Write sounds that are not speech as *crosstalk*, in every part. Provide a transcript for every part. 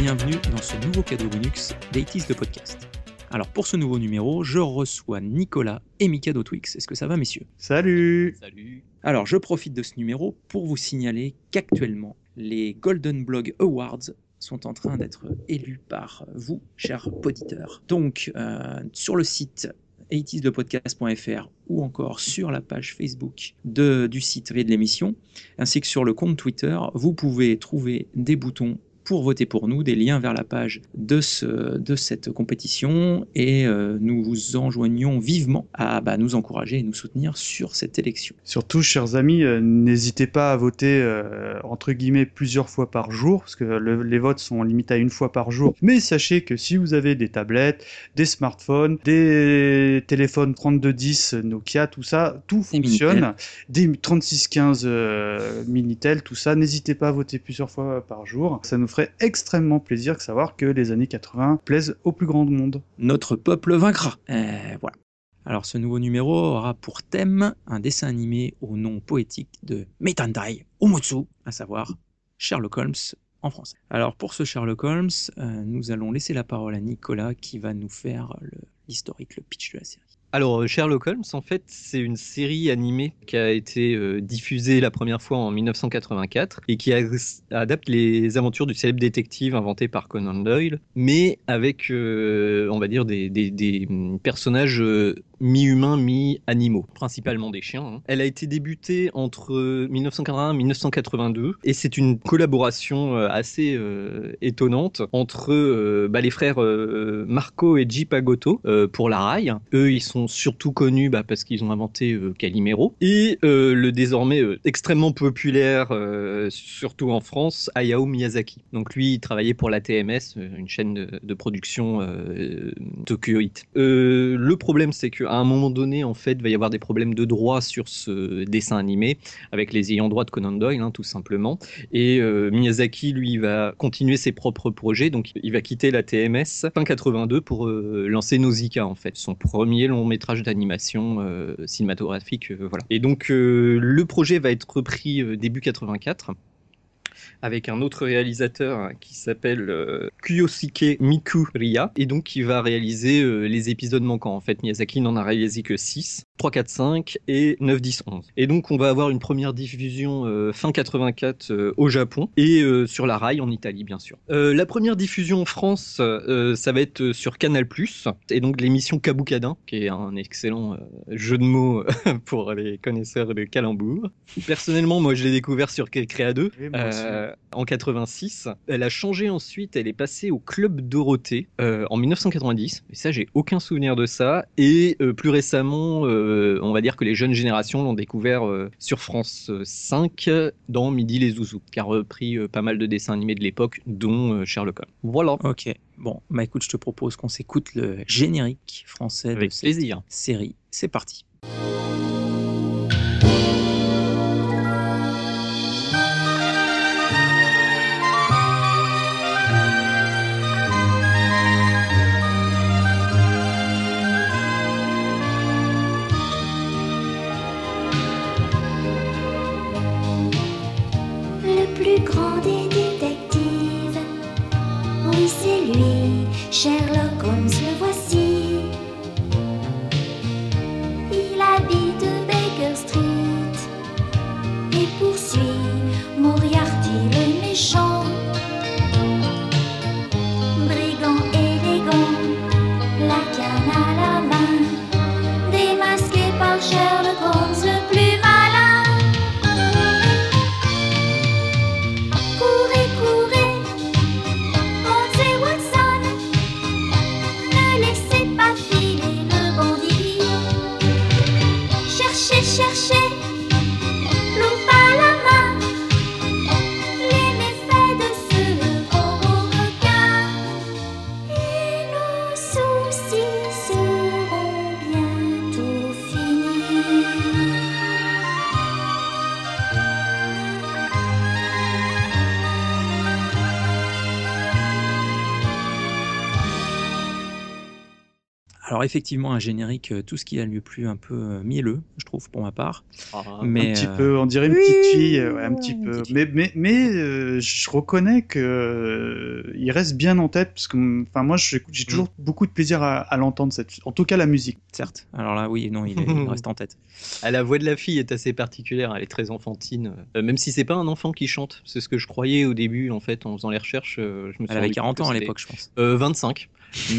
Bienvenue dans ce nouveau cadeau Linux d'Aitis de podcast. Alors pour ce nouveau numéro, je reçois Nicolas et Mikado Twix. Est-ce que ça va messieurs? Salut Salut Alors je profite de ce numéro pour vous signaler qu'actuellement les Golden Blog Awards sont en train d'être élus par vous, chers auditeurs. Donc euh, sur le site 80slepodcast.fr ou encore sur la page Facebook de, du site et de l'émission, ainsi que sur le compte Twitter, vous pouvez trouver des boutons pour voter pour nous, des liens vers la page de, ce, de cette compétition et euh, nous vous enjoignons vivement à bah, nous encourager et nous soutenir sur cette élection. Surtout, chers amis, euh, n'hésitez pas à voter euh, entre guillemets plusieurs fois par jour, parce que le- les votes sont limités à une fois par jour. Mais sachez que si vous avez des tablettes, des smartphones, des téléphones 3210, Nokia, tout ça, tout Des fonctionne. Des 3615 euh, Minitel, tout ça, n'hésitez pas à voter plusieurs fois par jour. Ça nous extrêmement plaisir de savoir que les années 80 plaisent au plus grand monde. Notre peuple vaincra. Euh, voilà. Alors ce nouveau numéro aura pour thème un dessin animé au nom poétique de Meitandai Umutsu, à savoir Sherlock Holmes en français. Alors pour ce Sherlock Holmes, euh, nous allons laisser la parole à Nicolas qui va nous faire l'historique, le pitch de la série. Alors, euh, Sherlock Holmes, en fait, c'est une série animée qui a été euh, diffusée la première fois en 1984 et qui adapte les aventures du célèbre détective inventé par Conan Doyle, mais avec, euh, on va dire, des, hum, personnages mi-humains, mi-animaux, principalement des chiens. hein. Elle a été débutée entre 1981 et 1982 et c'est une collaboration assez étonnante entre bah, les frères Marco et J. Pagotto euh, pour la rail. Eux, ils sont surtout connus bah, parce qu'ils ont inventé euh, Calimero et euh, le désormais euh, extrêmement populaire, euh, surtout en France, Hayao Miyazaki. Donc lui, il travaillait pour la TMS, une chaîne de, production Tokyo Hit. Le problème, c'est qu'à un moment donné, en fait, va y avoir des problèmes de droit sur ce dessin animé avec les ayants droit de Conan Doyle, hein, tout simplement. Et Miyazaki, lui, va continuer ses propres projets, donc il va quitter la TMS fin 82 pour lancer Nausicaa, en fait, son premier long métrage d'animation euh, cinématographique, euh, voilà. Et donc euh, le projet va être repris début 84 avec un autre réalisateur hein, qui s'appelle euh, Kuyosuke Mikuriya et donc qui va réaliser les épisodes manquants. En fait, Miyazaki n'en a réalisé que 6, 3, 4, 5 et 9, 10, 11. Et donc on va avoir une première diffusion euh, fin 84 euh, au Japon et euh, sur la rail en Italie bien sûr. Euh, la première diffusion en France, euh, ça va être sur Canal+, et donc l'émission Kaboukadin, qui est un excellent euh, jeu de mots *laughs* pour les connaisseurs de calembour. Personnellement, moi je l'ai découvert sur Créa 2 Oui, moi aussi. euh, en 86. Elle a changé ensuite, elle est passée au Club Dorothée euh, en 1990. Et ça, j'ai aucun souvenir de ça. Et euh, plus récemment, euh, on va dire que les jeunes générations l'ont découvert euh, sur France 5 dans Midi les Zouzous, qui a repris euh, pas mal de dessins animés de l'époque, dont euh, Sherlock Holmes. Voilà. Ok, bon, bah écoute, je te propose qu'on s'écoute le générique français Avec de cette plaisir. série. C'est parti. Alors effectivement, un générique, euh, tout ce qui a lui plu un peu euh, mielleux, je trouve pour ma part. Ah, Mais un petit euh, peu, on dirait une oui, petite fille, ouais, un petit peu. petite Mais mais mais euh, je reconnais que euh, il reste bien en tête parce que enfin moi j'ai j'ai toujours beaucoup de plaisir à, à l'entendre cette en tout cas la musique. certes. Alors là, oui, non, il, est- il reste en tête. *laughs* Ah, la voix de la fille est assez particulière, elle est très enfantine. Euh, même si c'est pas un enfant qui chante, c'est ce que je croyais au début en fait en faisant les recherches. euh, je me Elle avait rendu 40 compte ans à l'époque, je pense. Euh, 25.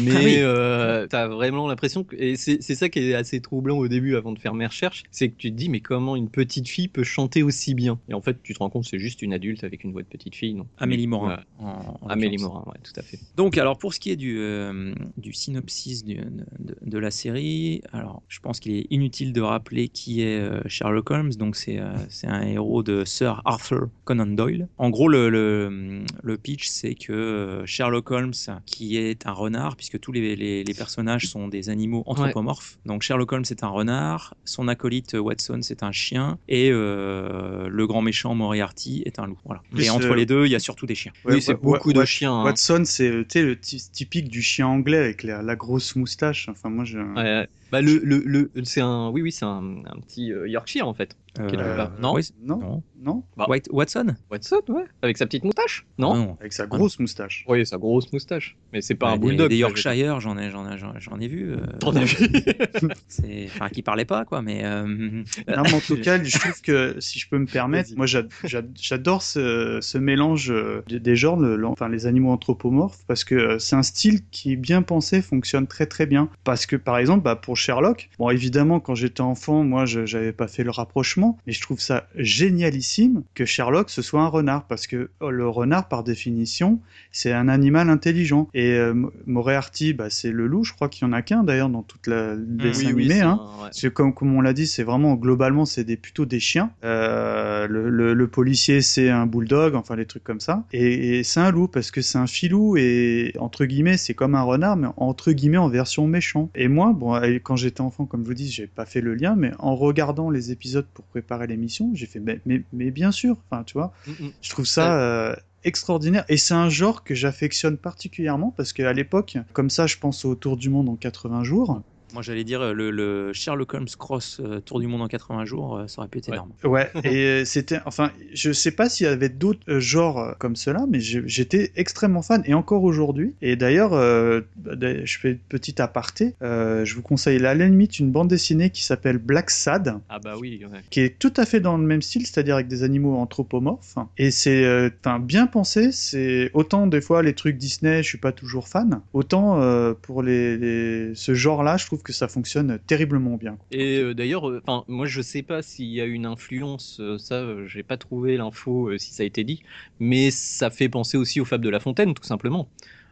Mais Ah oui. euh, t'as vraiment l'impression que et c'est c'est ça qui est assez troublant au début avant de faire mes recherches, c'est que tu te dis mais comment une petite fille peut chanter aussi bien? Et en fait tu te rends compte que c'est juste une adulte avec une voix de petite fille. Non Amélie. Morin. en- en Amélie. Morin, ouais, tout à fait. Donc, alors pour ce qui est du, euh, du synopsis du- de, de la série, alors je pense qu'il est inutile de rappeler qui est euh, Sherlock Holmes. Donc, c'est euh, c'est un héros de Sir Arthur Conan Doyle. En gros, le, le, le pitch, c'est que Sherlock Holmes, qui est un renard, puisque tous les, les, les personnages sont des animaux anthropomorphes. Donc, Sherlock Holmes est un renard, son acolyte Watson, c'est un chien, et euh, le grand méchant Moriarty est un loup. Voilà. Plus, et entre euh, les deux, il y a surtout des chiens. oui, c'est beaucoup de chiens. hein. Watson, c'est le ty- typique du chien anglais avec la, la grosse moustache. Enfin, moi, je. Ouais, ouais. Bah, le, le, le, c'est un, oui, oui, c'est un, un petit euh, Yorkshire en fait. Euh. Non oui, Non, non. non, Bah. White, Watson? Watson, ouais, avec sa petite moustache, non? Non. avec sa grosse moustache. Oui, sa grosse moustache. Mais c'est pas un des- bulldog. Des, ça, Yorkshire, j'en ai, j'en ai, j'en j'en ai vu. euh, T'en as vu? *laughs* C'est- Enfin, qui parlaient pas, quoi, mais. euh, Non, mais en tout cas, je trouve que si je peux me permettre, moi j'a- j'a- j'adore ce, ce mélange des- des genres, le- enfin les animaux anthropomorphes, parce que c'est un style qui est bien pensé, fonctionne très très bien. Parce que par exemple, bah, pour Sherlock, bon évidemment quand j'étais enfant, moi je j'avais pas fait le rapprochement, mais je trouve ça génialissime que Sherlock ce soit un renard, parce que oh, le renard par définition c'est un animal intelligent. Et euh, Mo- Moriarty, bah, c'est le loup, je crois qu'il y en a qu'un d'ailleurs dans toute la dessin Oui, oui, c'est hein. ouais. Comme, comme on l'a dit, c'est vraiment globalement c'est des plutôt des chiens. Euh, le, le- le policier c'est un bulldog, enfin les trucs comme ça. Et, et c'est un loup parce que c'est un filou et entre guillemets c'est comme un renard mais entre guillemets en version méchant. Et moi, bon, quand j'étais enfant, comme je vous dis, j'ai pas fait le lien, mais en regardant les épisodes pour préparer l'émission, j'ai fait mais, mais, mais bien sûr, enfin tu vois, Mm, mm. je trouve ça euh, extraordinaire et c'est un genre que j'affectionne particulièrement parce qu'à l'époque, comme ça, je pense au Tour du monde en 80 jours. Moi, j'allais dire euh, le, le Sherlock Holmes Cross euh, Tour du Monde en 80 jours, euh, ça aurait pu être Ouais. énorme. Ouais, *laughs* et c'était, enfin, je sais pas s'il y avait d'autres euh, genres comme cela, mais j'étais extrêmement fan, et encore aujourd'hui. Et d'ailleurs, euh, bah, je fais une petite aparté, euh, je vous conseille à la limite une bande dessinée qui s'appelle Black Sad, Ah bah oui, ouais. qui est tout à fait dans le même style, c'est-à-dire avec des animaux anthropomorphes. Et c'est euh, bien pensé, c'est autant des fois les trucs Disney, je suis pas toujours fan, autant euh, pour les, les- ce genre-là, je trouve que ça fonctionne terriblement bien. Et euh, d'ailleurs, euh, enfin, moi je sais pas s'il y a une influence, euh, ça, j'ai pas trouvé l'info si ça a été dit, mais ça fait penser aussi aux fables de La Fontaine, tout simplement,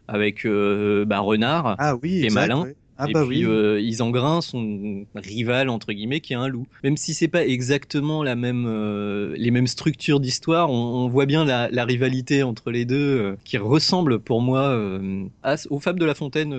avec bah, Renard. Ah oui, Qui est exact, malin. ouais. Ah et bah puis oui. euh, Isengrin, son rival entre guillemets, qui est un loup. Même si c'est pas exactement la même, euh, les mêmes structures d'histoire, on, on voit bien la, la rivalité entre les deux, euh, qui ressemble pour moi euh, à- aux fables de La Fontaine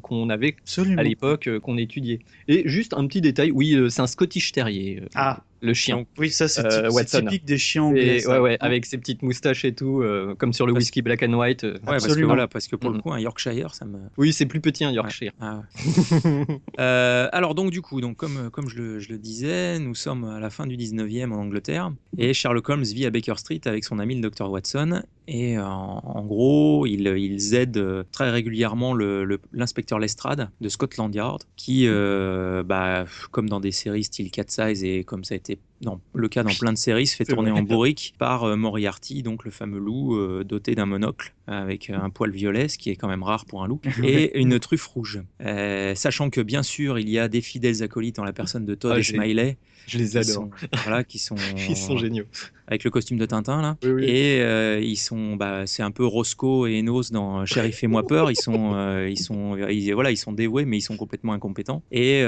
qu'on avait Absolument. à l'époque, qu'on étudiait. Et juste un petit détail, oui, c'est un Scottish Terrier, Ah. Le chien. Donc, oui, ça c'est Euh, typique des chiens anglais. Et, ça. ouais, ouais, avec ses petites moustaches et tout, euh, comme sur le Parce- whisky black and white. euh. Ouais, parce que Absolument. voilà, parce que pour le Mhm. coup, un Yorkshire, ça me. Oui, c'est plus petit un Yorkshire. Ah ouais. *laughs* Euh, alors donc du coup, donc comme, comme je, le, je le disais, nous sommes à la fin du 19e en Angleterre et Sherlock Holmes vit à Baker Street avec son ami le Dr Watson et euh, en, gros, ils, aident euh, très régulièrement le- le- l'inspecteur Lestrade de Scotland Yard qui, euh, bah, comme dans des séries style Cat Size et comme ça a été dans le cas dans *laughs* plein de séries, se fait tourner vrai. en bourrique par euh, Moriarty, donc le fameux loup euh, doté d'un monocle avec euh, un poil violet, ce qui est quand même rare pour un loup, *laughs* et une truffe rouge. Euh, sachant que bien sûr, il y a des fidèles acolytes en la personne de Todd Ah, et Smiley, Je les qui adore. sont, voilà, qui sont, *laughs* Ils sont géniaux. avec le costume de Tintin là. Oui, oui. Et euh, ils sont, bah, c'est un peu Roscoe et Enos dans Sheriff et moi peur. Ils sont, euh, ils sont, ils- voilà, ils sont dévoués, mais ils sont complètement incompétents. Et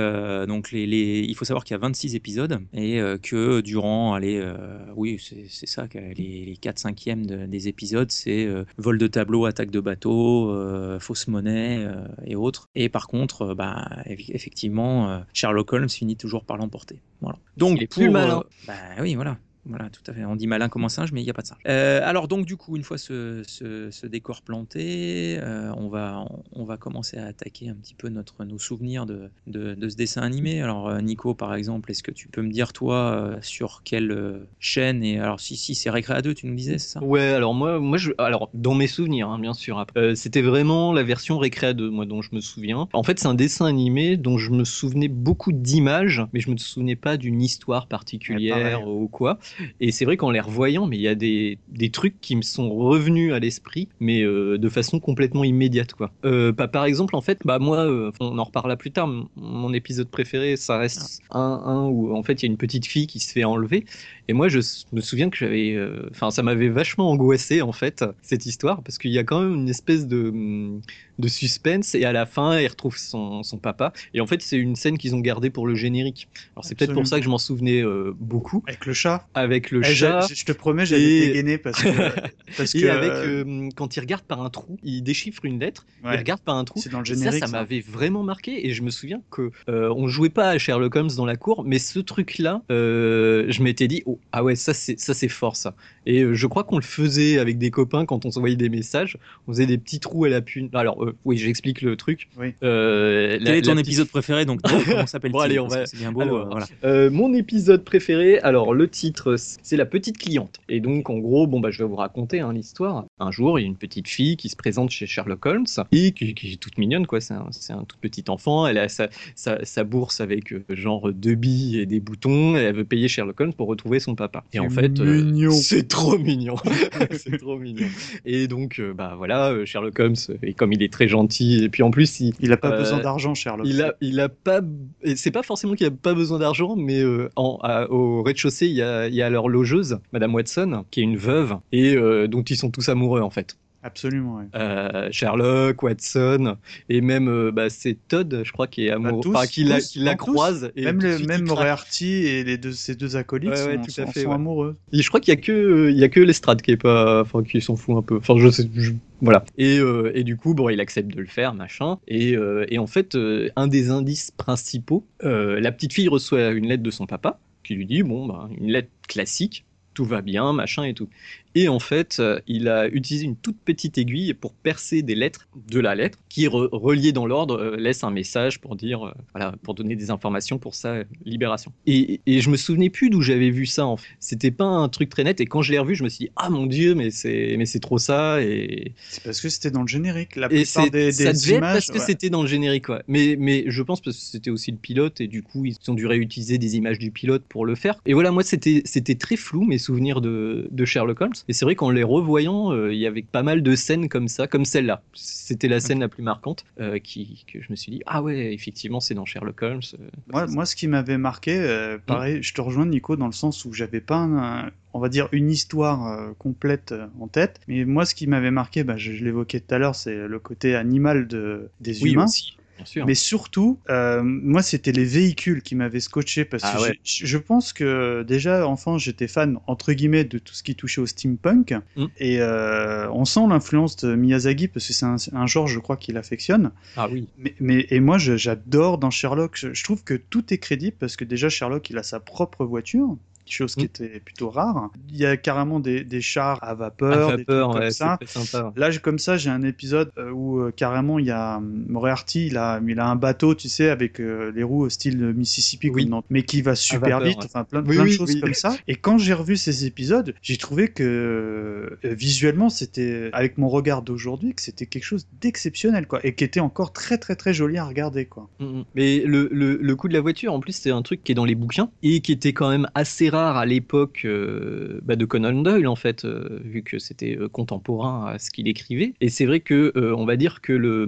donc les, les- il faut savoir qu'il y a 26 épisodes et euh, que durant, allez, euh, oui, c'est ça, les, les 4 5e de- des épisodes, c'est euh, vol de tableau, attaque de bateau, euh, fausse monnaie et autres. Et par contre, bah, eff- effectivement, Sherlock Holmes finit toujours par l'emporter. Voilà. Donc Il est plus pour, malin. euh, bah oui, voilà. Voilà, tout à fait. On dit malin comme un singe, mais il n'y a pas de singe. Euh, alors donc du coup, une fois ce, ce- ce décor planté, euh, on, va, on, va commencer à attaquer un petit peu notre, nos souvenirs de, de, de ce dessin animé. Alors euh, Nico, par exemple, est-ce que tu peux me dire toi euh, sur quelle chaîne et alors si si c'est Récréa 2, tu nous disais, c'est ça? Ouais, alors moi, moi je, alors dans mes souvenirs, hein, bien sûr. c'était vraiment la version Récréa 2, moi, dont je me souviens. En fait, c'est un dessin animé dont je me souvenais beaucoup d'images, mais je me souvenais pas d'une histoire particulière ou quoi. Et c'est vrai qu'en les revoyant, mais il y a des, des trucs qui me sont revenus à l'esprit, mais euh, de façon complètement immédiate, quoi. Euh, bah, par exemple, en fait, bah moi, euh, on en reparlera plus tard. Mon épisode préféré, ça reste un, un où en fait il y a une petite fille qui se fait enlever. Et moi, je me souviens que j'avais, enfin, ça m'avait vachement angoissé en fait cette histoire parce qu'il y a quand même une espèce de de suspense et à la fin, elle retrouve son, son papa. Et en fait, c'est une scène qu'ils ont gardée pour le générique. Alors c'est peut-être pour ça que je m'en souvenais euh, beaucoup Avec le chat. avec le Eh, chat. Je te promets, j'allais et- dégainer parce que. *laughs* parce Et que, avec euh, euh, quand il regarde par un trou, il déchiffre une lettre, ouais, il regarde par un trou. c'est dans le ça, générique. ça ça. m'avait vraiment marqué et je me souviens que euh, on jouait pas à Sherlock Holmes dans la cour, mais ce truc-là, euh, je m'étais dit oh, ah ouais ça c'est ça c'est fort ça. Et euh, je crois qu'on le faisait avec des copains quand on s'envoyait des messages, on faisait des petits trous à la pune. Alors euh, oui, j'explique le truc. Oui. Euh, la- Quel est ton la petite- épisode préféré Donc *laughs* comment s'appelle-t-il? Bon, allez, on va- que C'est bien beau. Alors, euh, voilà. Euh, mon épisode préféré, alors le titre, c'est La petite cliente. Et donc, en gros, bon, bah, je vais vous raconter hein, l'histoire. Un jour, il y a une petite fille qui se présente chez Sherlock Holmes et qui, qui est toute mignonne, quoi. C'est un, c'est un tout petit enfant. Elle a sa, sa, sa bourse avec genre deux billes et des boutons. Et elle veut payer Sherlock Holmes pour retrouver son papa. Et en fait, euh, c'est trop mignon. *laughs* c'est trop mignon. Et donc, euh, bah voilà, euh, Sherlock Holmes, et comme il est très gentil, et puis en plus, il, Il a pas Euh, besoin d'argent, Sherlock. il a, il a pas. et C'est pas forcément qu'il a pas besoin d'argent, mais euh, en, à- au rez-de-chaussée, il y a, il y a leur logeuse, Madame Watson, qui est une veuve et dont ils sont tous amoureux en fait. Absolument, ouais. Euh, Sherlock, Watson et même euh, bah, c'est Todd, je crois, qui est amoureux, Bah, tous, enfin, qui la, qui croise. Et même tout de le, suite, même il. Moriarty et les deux, ces deux acolytes Ouais, ouais, sont, à fait, sont amoureux. Et je crois qu'il y a que il y a que Lestrade qui est pas enfin qui s'en fout un peu. Enfin je sais je- voilà. Et, euh, et du coup bon il accepte de le faire machin et, euh, et en fait euh, un des indices principaux euh, la petite fille reçoit une lettre de son papa qui lui dit bon bah une lettre classique tout va bien machin et tout. Et en fait, euh, il a utilisé une toute petite aiguille pour percer des lettres de la lettre qui, re- reliée dans l'ordre, euh, laisse un message pour dire, euh, voilà, pour donner des informations pour sa libération. Et, et je me souvenais plus d'où j'avais vu ça. En fait. C'était pas un truc très net. Et quand je l'ai revu, je me suis dit, ah mon dieu, mais c'est, mais c'est trop ça. Et, C'est parce que c'était dans le générique. La et plupart c'est- des, ça devait être parce que c'était dans le générique, quoi. Mais, mais je pense parce que c'était aussi le pilote et du coup ils ont dû réutiliser des images du pilote pour le faire. Et voilà, moi c'était c'était très flou mes souvenirs de, de Sherlock Holmes. Et c'est vrai qu'en les revoyant, euh, il y avait pas mal de scènes comme ça, comme celle-là. C'était la scène la plus marquante euh, qui que je me suis dit ah ouais effectivement c'est dans Sherlock Holmes. euh, Moi, moi, ce qui m'avait marqué, euh, pareil, je te rejoins Nico dans le sens où j'avais pas, un- on va dire, une histoire euh, complète euh, en tête. Mais moi, ce qui m'avait marqué, bah, je, je l'évoquais tout à l'heure, c'est le côté animal de, des oui humains. aussi. Mais surtout, euh, moi, c'était les véhicules qui m'avaient scotché parce Ah que ouais. je pense que déjà, enfant, j'étais fan, entre guillemets, de tout ce qui touchait au steampunk. Mm. Et euh, on sent l'influence de Miyazaki parce que c'est un, un genre, je crois, qu'il affectionne. ah oui. Mais, mais et moi, j'adore dans Sherlock. Je, je trouve que tout est crédible parce que déjà Sherlock, il a sa propre voiture, chose qui Mm. était plutôt rare. Il y a carrément des, des chars à vapeur, À des vapeur, trucs comme ça. sympa. Là, j'ai- comme ça, j'ai un épisode euh, où euh, carrément il y a hum, Moriarty, il a, il a un bateau, tu sais, avec euh, les roues au style Mississippi, Oui. comme mais qui va super vapeur, vite, ouais. enfin plein, Oui, plein de choses oui. comme ça. Et quand j'ai revu ces épisodes, j'ai trouvé que euh, visuellement, c'était, avec mon regard d'aujourd'hui, que c'était quelque chose d'exceptionnel, quoi, et qui était encore très très très joli à regarder, quoi. Mm, mm. Mais le, le, le coup de la voiture, en plus, c'est un truc qui est dans les bouquins et qui était quand même assez rare à l'époque euh, bah, de Conan Doyle en fait, euh, vu que c'était euh, contemporain à ce qu'il écrivait. Et c'est vrai que on va dire que le,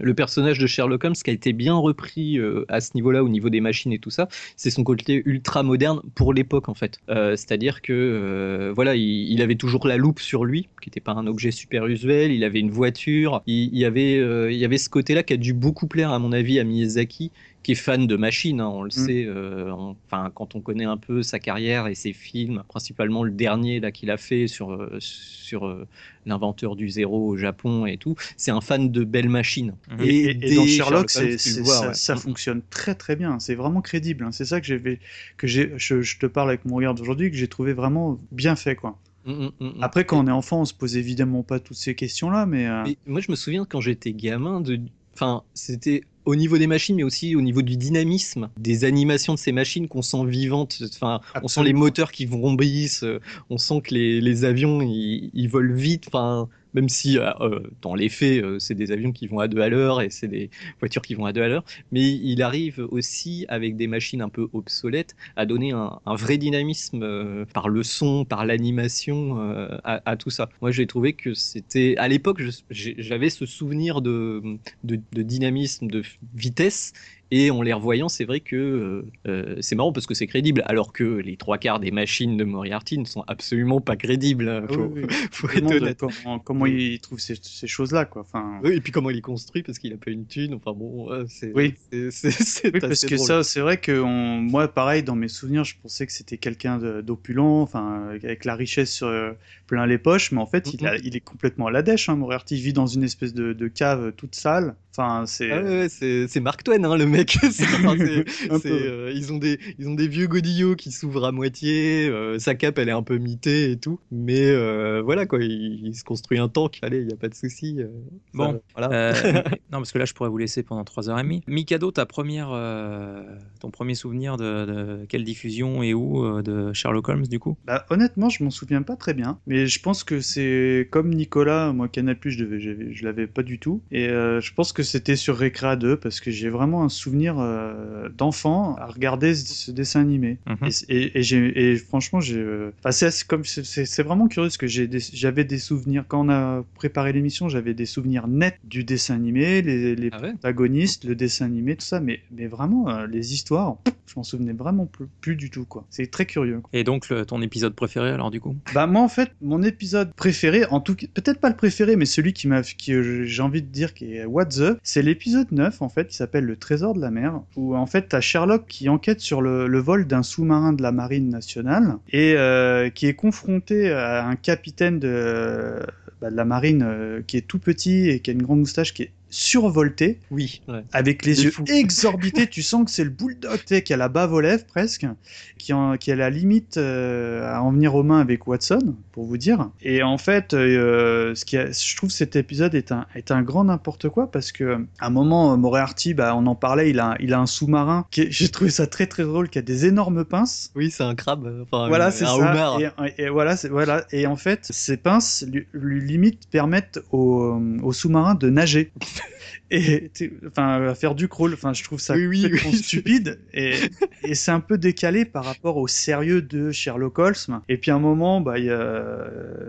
le personnage de Sherlock Holmes qui a été bien repris à ce niveau-là, au niveau des machines et tout ça, c'est son côté ultra moderne pour l'époque en fait. C'est-à-dire que voilà, il, avait toujours la loupe sur lui, qui n'était pas un objet super usuel. Il avait une voiture. Il, avait, il y avait ce côté-là qui a dû beaucoup plaire à mon avis à Miyazaki qui est fan de machines, hein, on le sait. euh, on- Enfin, quand on connaît un peu sa carrière et ses films, principalement le dernier là qu'il a fait sur euh, sur euh, l'inventeur du zéro au Japon et tout, c'est un fan de belles machines. Mhm. Et, et- et dès dans Sherlock, Holmes, vois, ça, ouais. ça Mm. fonctionne très très bien. C'est vraiment crédible. hein. C'est ça que j'ai, que j'ai, je, je te parle avec mon regard d'aujourd'hui, que j'ai trouvé vraiment bien fait, quoi. Mm, mm, mm, mm. Après, quand on est enfant, on se pose évidemment pas toutes ces questions-là, mais, euh, Mais moi, je me souviens quand j'étais gamin, de... enfin, c'était au niveau des machines, mais aussi au niveau du dynamisme des animations de ces machines qu'on sent vivantes. Enfin, on sent les moteurs qui vrombissent, euh, on sent que les, les avions ils, ils volent vite. Enfin, même si euh, euh, dans les faits, euh, c'est des avions qui vont à deux à l'heure et c'est des voitures qui vont à deux à l'heure, mais il arrive aussi avec des machines un peu obsolètes à donner un, un vrai dynamisme euh, par le son, par l'animation euh, à, à tout ça. Moi, j'ai trouvé que c'était à l'époque, j'avais ce souvenir de, de, de dynamisme, de vitesse. Et en les revoyant, c'est vrai que euh, euh, c'est marrant parce que c'est crédible, alors que les trois quarts des machines de Moriarty ne sont absolument pas crédibles. hein, Faut, oui, oui. faut être honnête. comment, comment il trouve ces, ces choses-là, quoi. Enfin, Oui, et puis comment il est construit parce qu'il a pas une thune. Enfin bon, c'est Oui. c'est- *laughs* Oui, parce que drôle. ça, c'est vrai que on- moi, pareil, dans mes souvenirs, je pensais que c'était quelqu'un d'opulent, enfin, avec la richesse sur, euh, plein les poches, mais en fait, il, a- il est complètement à la dèche. Hein, Moriarty vit dans une espèce de, de cave toute sale. Enfin, c'est. Ah ouais, c'est Mark Twain, hein, le mec. *laughs* Enfin, *laughs* euh, ils, ont des, ils ont des vieux godillots qui s'ouvrent à moitié. euh, sa cape, elle est un peu mitée et tout. Mais euh, voilà, quoi, il, il se construit un tank. Allez, il n'y a pas de souci. euh, ça, Bon, voilà. Euh, *laughs* non, parce que là, je pourrais vous laisser pendant 3h30. Mikado, ta première, euh, ton premier souvenir de, de quelle diffusion et où euh, de Sherlock Holmes, du coup? Bah, honnêtement, je m'en souviens pas très bien, mais je pense que c'est comme Nicolas, moi Canal+, je, devais- j'avais- je l'avais pas du tout, et euh, je pense que c'était sur Recrea 2 parce que j'ai vraiment un souvenir euh, d'enfant à regarder ce dessin animé. Mhm. Et, et, et j'ai- et franchement, j'ai, euh, enfin, c'est comme c'est- vraiment curieux parce que des- j'avais des souvenirs quand on a préparé l'émission, j'avais des souvenirs nets du dessin animé, les, les Ah ouais protagonistes, le dessin animé, tout ça, mais mais vraiment euh, les histoires, je m'en souvenais vraiment plus, plus du tout quoi. C'est très curieux. quoi. Et donc, le- ton épisode préféré, alors, du coup? Bah moi en fait mon épisode préféré, en tout peut-être pas le préféré, mais celui qui m'a, qui j'ai envie de dire qui est What c'est l'épisode 9 en fait qui s'appelle le Trésor de la mer, où en fait t'as Sherlock qui enquête sur le, vol d'un sous-marin de la marine nationale et euh, qui est confronté à un capitaine de, bah, la marine euh, qui est tout petit et qui a une grande moustache qui est survolté Oui. ouais. avec les yeux fou. exorbités, *laughs* tu sens que c'est le bulldog, tu sais, qui a la bave aux lèvres presque, qui, en, qui a la limite euh, à en venir aux mains avec Watson, pour vous dire. Et en fait, euh, ce qui a- je trouve cet épisode est un, est un grand n'importe quoi parce que à un moment, Moriarty, bah, on en parlait, il a, il a un sous-marin, qui est- j'ai trouvé ça très très drôle, qui a des énormes pinces. Oui, c'est un crabe. Enfin, Voilà, un c'est ça. Et, et voilà, c'est- voilà. Et en fait, ces pinces, lui, lui limite, permettent au, au sous-marin de nager. *laughs* Et enfin, à faire du crawl. Enfin, je trouve ça Oui, oui, complètement oui. stupide. Et, *laughs* et c'est un peu décalé par rapport au sérieux de Sherlock Holmes. Et puis à un moment, bah, il y a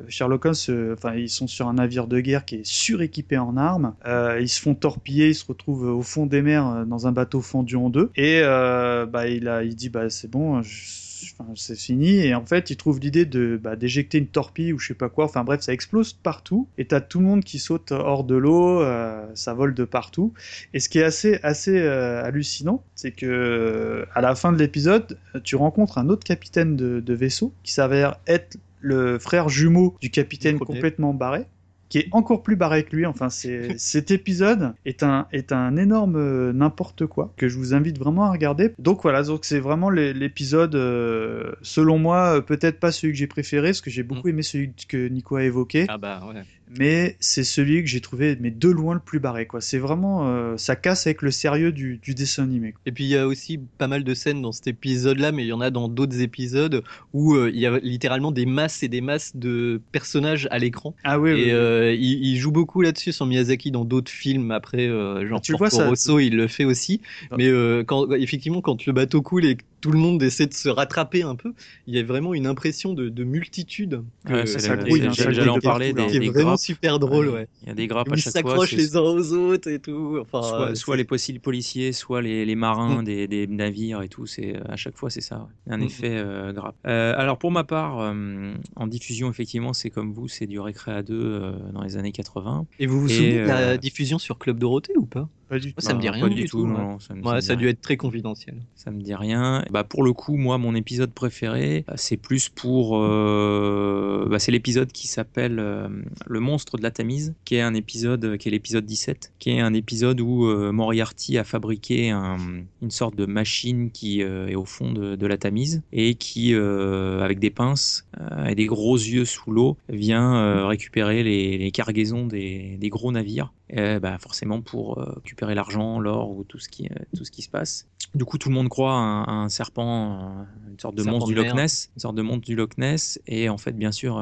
Sherlock Holmes. euh, Enfin, ils sont sur un navire de guerre qui est suréquipé en armes. Euh, ils se font torpiller. Ils se retrouvent au fond des mers euh, dans un bateau fendu en deux. Et euh, bah, il a, il dit, bah, c'est bon. je- Enfin, c'est fini. Et en fait il trouve l'idée de bah, d'éjecter une torpille ou je sais pas quoi. Enfin bref ça explose partout. Et t'as tout le monde qui saute hors de l'eau euh, ça vole de partout. Et ce qui est assez assez euh, hallucinant c'est que euh, à la fin de l'épisode tu rencontres un autre capitaine de, de vaisseau qui s'avère être le frère jumeau du capitaine complètement barré qui est encore plus barré que lui. Enfin, c'est *laughs* cet épisode est un est un énorme euh, n'importe quoi que je vous invite vraiment à regarder. Donc voilà, donc c'est vraiment l'é- l'épisode euh, selon moi euh, peut-être pas celui que j'ai préféré parce que j'ai beaucoup aimé celui que Nico a évoqué, Ah bah ouais. Mais c'est celui que j'ai trouvé mais de loin le plus barré quoi. C'est vraiment euh, ça casse avec le sérieux du, du dessin animé. quoi. Et puis il y a aussi pas mal de scènes dans cet épisode-là, mais il y en a dans d'autres épisodes où euh, il y a littéralement des masses et des masses de personnages à l'écran. Ah oui, Et oui. euh, il, il joue beaucoup là-dessus sur Miyazaki dans d'autres films. Après, genre Ah, tu le vois, ça- Rosso, il le fait aussi. Ah. Mais quand, effectivement, quand le bateau coule et que tout le monde essaie de se rattraper un peu. Il y a vraiment une impression de, de multitude. Ouais, J'allais en parler des, qui est des vraiment grappes. super drôle, ouais. Il y a des grappes à Ils chaque fois. s'accrochent c'est- les uns aux autres et tout. Enfin, soit, euh, soit les possibles policiers, soit les, les marins Mm. des, des navires et tout. C'est à chaque fois c'est ça. Un Mm. effet euh. Euh, alors pour ma part, euh, en diffusion effectivement, c'est comme vous, c'est du récré à deux euh, dans les années 80. Et vous vous Et, souvenez de la euh, diffusion sur Club Dorothée ou pas? Pas du tout. Ça me dit rien Pas du tout, non, ça, Ouais, a dû être très confidentiel. Ça me dit rien. Bah pour le coup, moi, mon épisode préféré, euh, c'est plus pour. euh, bah, c'est l'épisode qui s'appelle euh, Le monstre de la Tamise, qui est un épisode, qui est l'épisode 17, qui est un épisode où euh, Moriarty a fabriqué un- une sorte de machine qui est au fond de, de la Tamise et qui, avec des pinces et des gros yeux sous l'eau, vient récupérer les, les cargaisons des, des gros navires. Euh, bah, forcément pour euh, récupérer l'argent, l'or ou tout ce qui euh, tout ce qui se passe. Du coup, tout le monde croit à un, à un serpent, une sorte de monstre du Loch. Ness, une sorte de monstre du Loch Ness. Et en fait, bien sûr,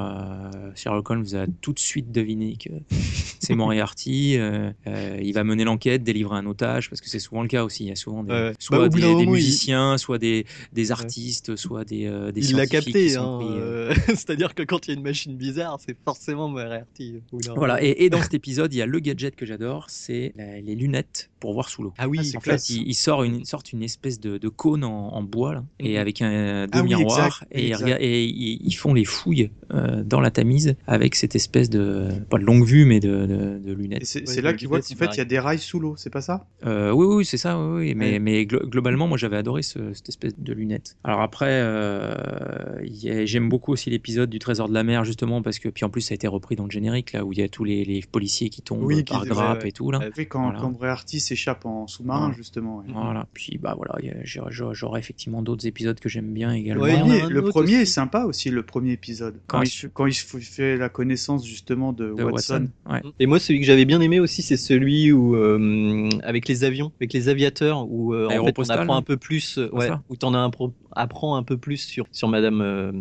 Sherlock Holmes a tout de suite deviné que *laughs* c'est Moriarty. il va mener l'enquête, délivrer un otage, parce que c'est souvent le cas aussi. Il y a souvent des, soit Bah, des, des il- musiciens, soit des, des artistes, soit des, des Il l'a capté, hein, euh, *laughs* c'est-à-dire que quand il y a une machine bizarre, c'est forcément Moriarty. Voilà, et, et dans cet épisode, il y a le gadget que j'adore, c'est les lunettes pour voir sous l'eau. Ah oui, Ah, En classe. fait, il, il sort une, il sort une espèce de, de cône en, en bois, là, et Mhm. avec un, deux Ah oui, miroirs, exact, et, ils exact. rega- et ils, ils font les fouilles euh, dans la Tamise avec cette espèce de, pas de longue vue, mais de, de- de Et lunettes. c'est Ouais, c'est là qu'ils voient qu'en fait, il y a des rails sous l'eau, c'est pas ça? Euh, oui, oui, c'est ça, oui, oui, mais, Ouais. mais glo- globalement, moi j'avais adoré ce- cette espèce de lunettes. Alors après, euh, j'aime beaucoup aussi l'épisode du Trésor de la mer, justement, parce que, puis en plus, ça a été repris dans le générique, là, où il y a tous les, les policiers qui tombent Oui, par grappe et tout, là. Quand, Voilà. quand Moriarty s'échappe en sous-marin, justement. ouais. Voilà. Puis bah voilà, j'aurais effectivement d'autres épisodes que j'aime bien également. Ouais, il le premier aussi. est sympa aussi, le premier épisode. Quand, il, fait- quand il f- fait la connaissance justement de, de Watson. Ouais. Et moi, celui que j'avais bien aimé aussi, c'est celui où, euh, avec les avions, avec les aviateurs, où euh, en fait, on apprend là un peu plus, euh, où t'en as un pro- apprend un peu plus sur, sur Madame, euh,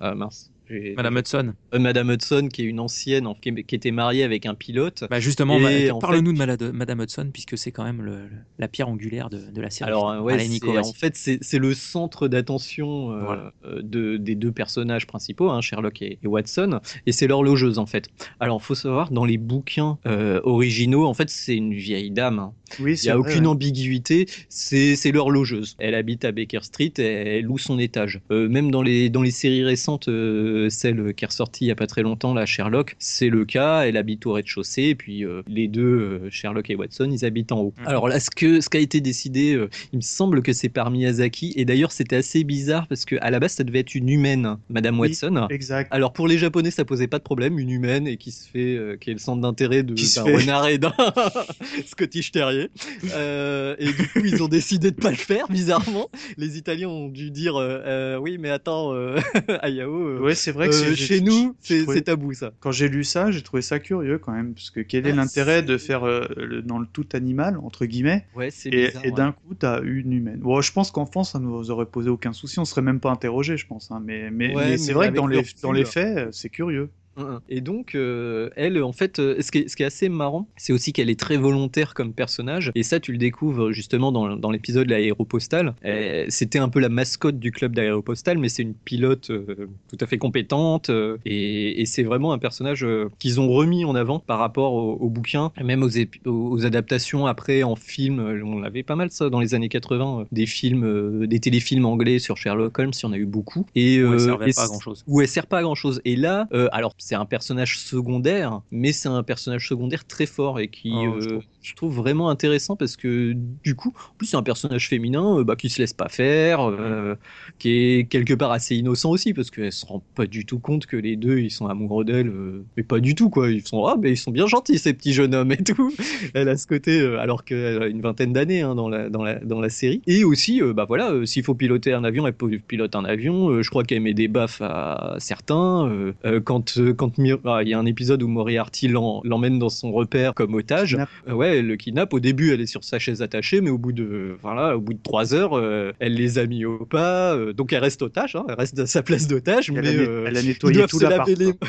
j'ai- Madame Hudson. euh, Madame Hudson, qui est une ancienne, en- qui, qui était mariée avec un pilote. Bah justement, parle-nous de Malade- Madame Hudson, puisque c'est quand même le- le- la pierre angulaire de, de la série. Alors ouais, en fait c'est le centre d'attention euh, Voilà. euh, de, des deux personnages principaux, hein, Sherlock et, et Watson, et c'est l'horlogeuse en fait. Alors faut savoir dans les bouquins euh, originaux, en fait c'est une vieille dame. hein. Oui, Il c'est n'y a vrai, aucune ouais. ambiguïté, c'est c'est l'horlogeuse. Elle habite à Baker Street, et elle loue son étage. Euh, même dans les, dans les séries récentes, euh, celle qui est ressortie il n'y a pas très longtemps, la Sherlock, c'est le cas. Elle habite au rez-de-chaussée, et puis euh, les deux, euh, Sherlock et Watson, ils habitent en haut. Mhm. Alors là, ce, que, ce qui a été décidé, euh, il me semble que c'est par Miyazaki, et d'ailleurs c'était assez bizarre parce que à la base ça devait être une humaine, Madame Oui. Watson. Exact. Alors pour les Japonais, ça posait pas de problème, une humaine et qui se fait, euh, qui est le centre d'intérêt de d'un fait. renard et d'un *laughs* Scottish Terrier. Euh, et du coup, ils ont décidé de pas le faire, bizarrement. Les Italiens ont dû dire, euh, euh, oui, mais attends, euh, *laughs* Ayao, euh, Ouais, c'est vrai que euh, chez nous, c'est tabou ça. Quand j'ai lu ça, j'ai trouvé ça curieux quand même, parce que quel est Ah, l'intérêt de faire euh, le- dans le tout animal entre guillemets, Ouais, et, bizarre. et ouais. d'un coup t'as une humaine. Bon, je pense qu'en France ça nous aurait posé aucun souci, on serait même pas interrogé, je pense. hein, mais mais, Ouais, mais c'est vrai que dans les leur dans les pull. faits, euh, c'est curieux. Mm, mm. Et donc, euh, elle, en fait, euh, ce qui, est, ce qui est assez marrant, c'est aussi qu'elle est très volontaire comme personnage. Et ça, tu le découvres justement dans, dans l'épisode de l'aéropostale. Euh, C'était un peu la mascotte du club d'aéropostale, mais c'est une pilote euh, tout à fait compétente. et et c'est vraiment un personnage qu'ils ont remis en avant par rapport au, au bouquin, même aux, adaptations après en film. On avait pas mal ça dans les années 80, euh, des films, des téléfilms anglais sur Sherlock Holmes, il y en a eu beaucoup. Et, euh, ça servait et pas à grand chose. où elle sert pas à grand chose. Et là, alors c'est un personnage secondaire, mais c'est un personnage secondaire très fort et qui, Oh, euh, je je, trouve. vraiment intéressant parce que du coup, en plus c'est un personnage féminin euh, bah, qui se laisse pas faire, euh, qui est quelque part assez innocent aussi parce qu'elle se rend pas du tout compte que les deux ils sont amoureux d'elle, mais pas du tout quoi. Ils sont ah mais ils sont bien gentils ces petits jeunes hommes et tout. *laughs* Elle a ce côté alors qu'elle a une vingtaine d'années hein, dans la dans la dans la série. Et aussi bah voilà, s'il faut piloter un avion, elle pilote un avion. Je crois qu'elle met des baffes à certains. Quand quand ah, il y a un épisode où Moriarty l'emmène dans son repère comme otage. Euh, ouais, elle le kidnappe. Au début, elle est sur sa chaise attachée, mais au bout de, voilà, au bout de trois heures, euh, elle les a mis au pas. euh, donc elle reste otage, hein, elle reste à sa place d'otage, mais net- euh, elle a ils doivent, tout se laver les... quoi.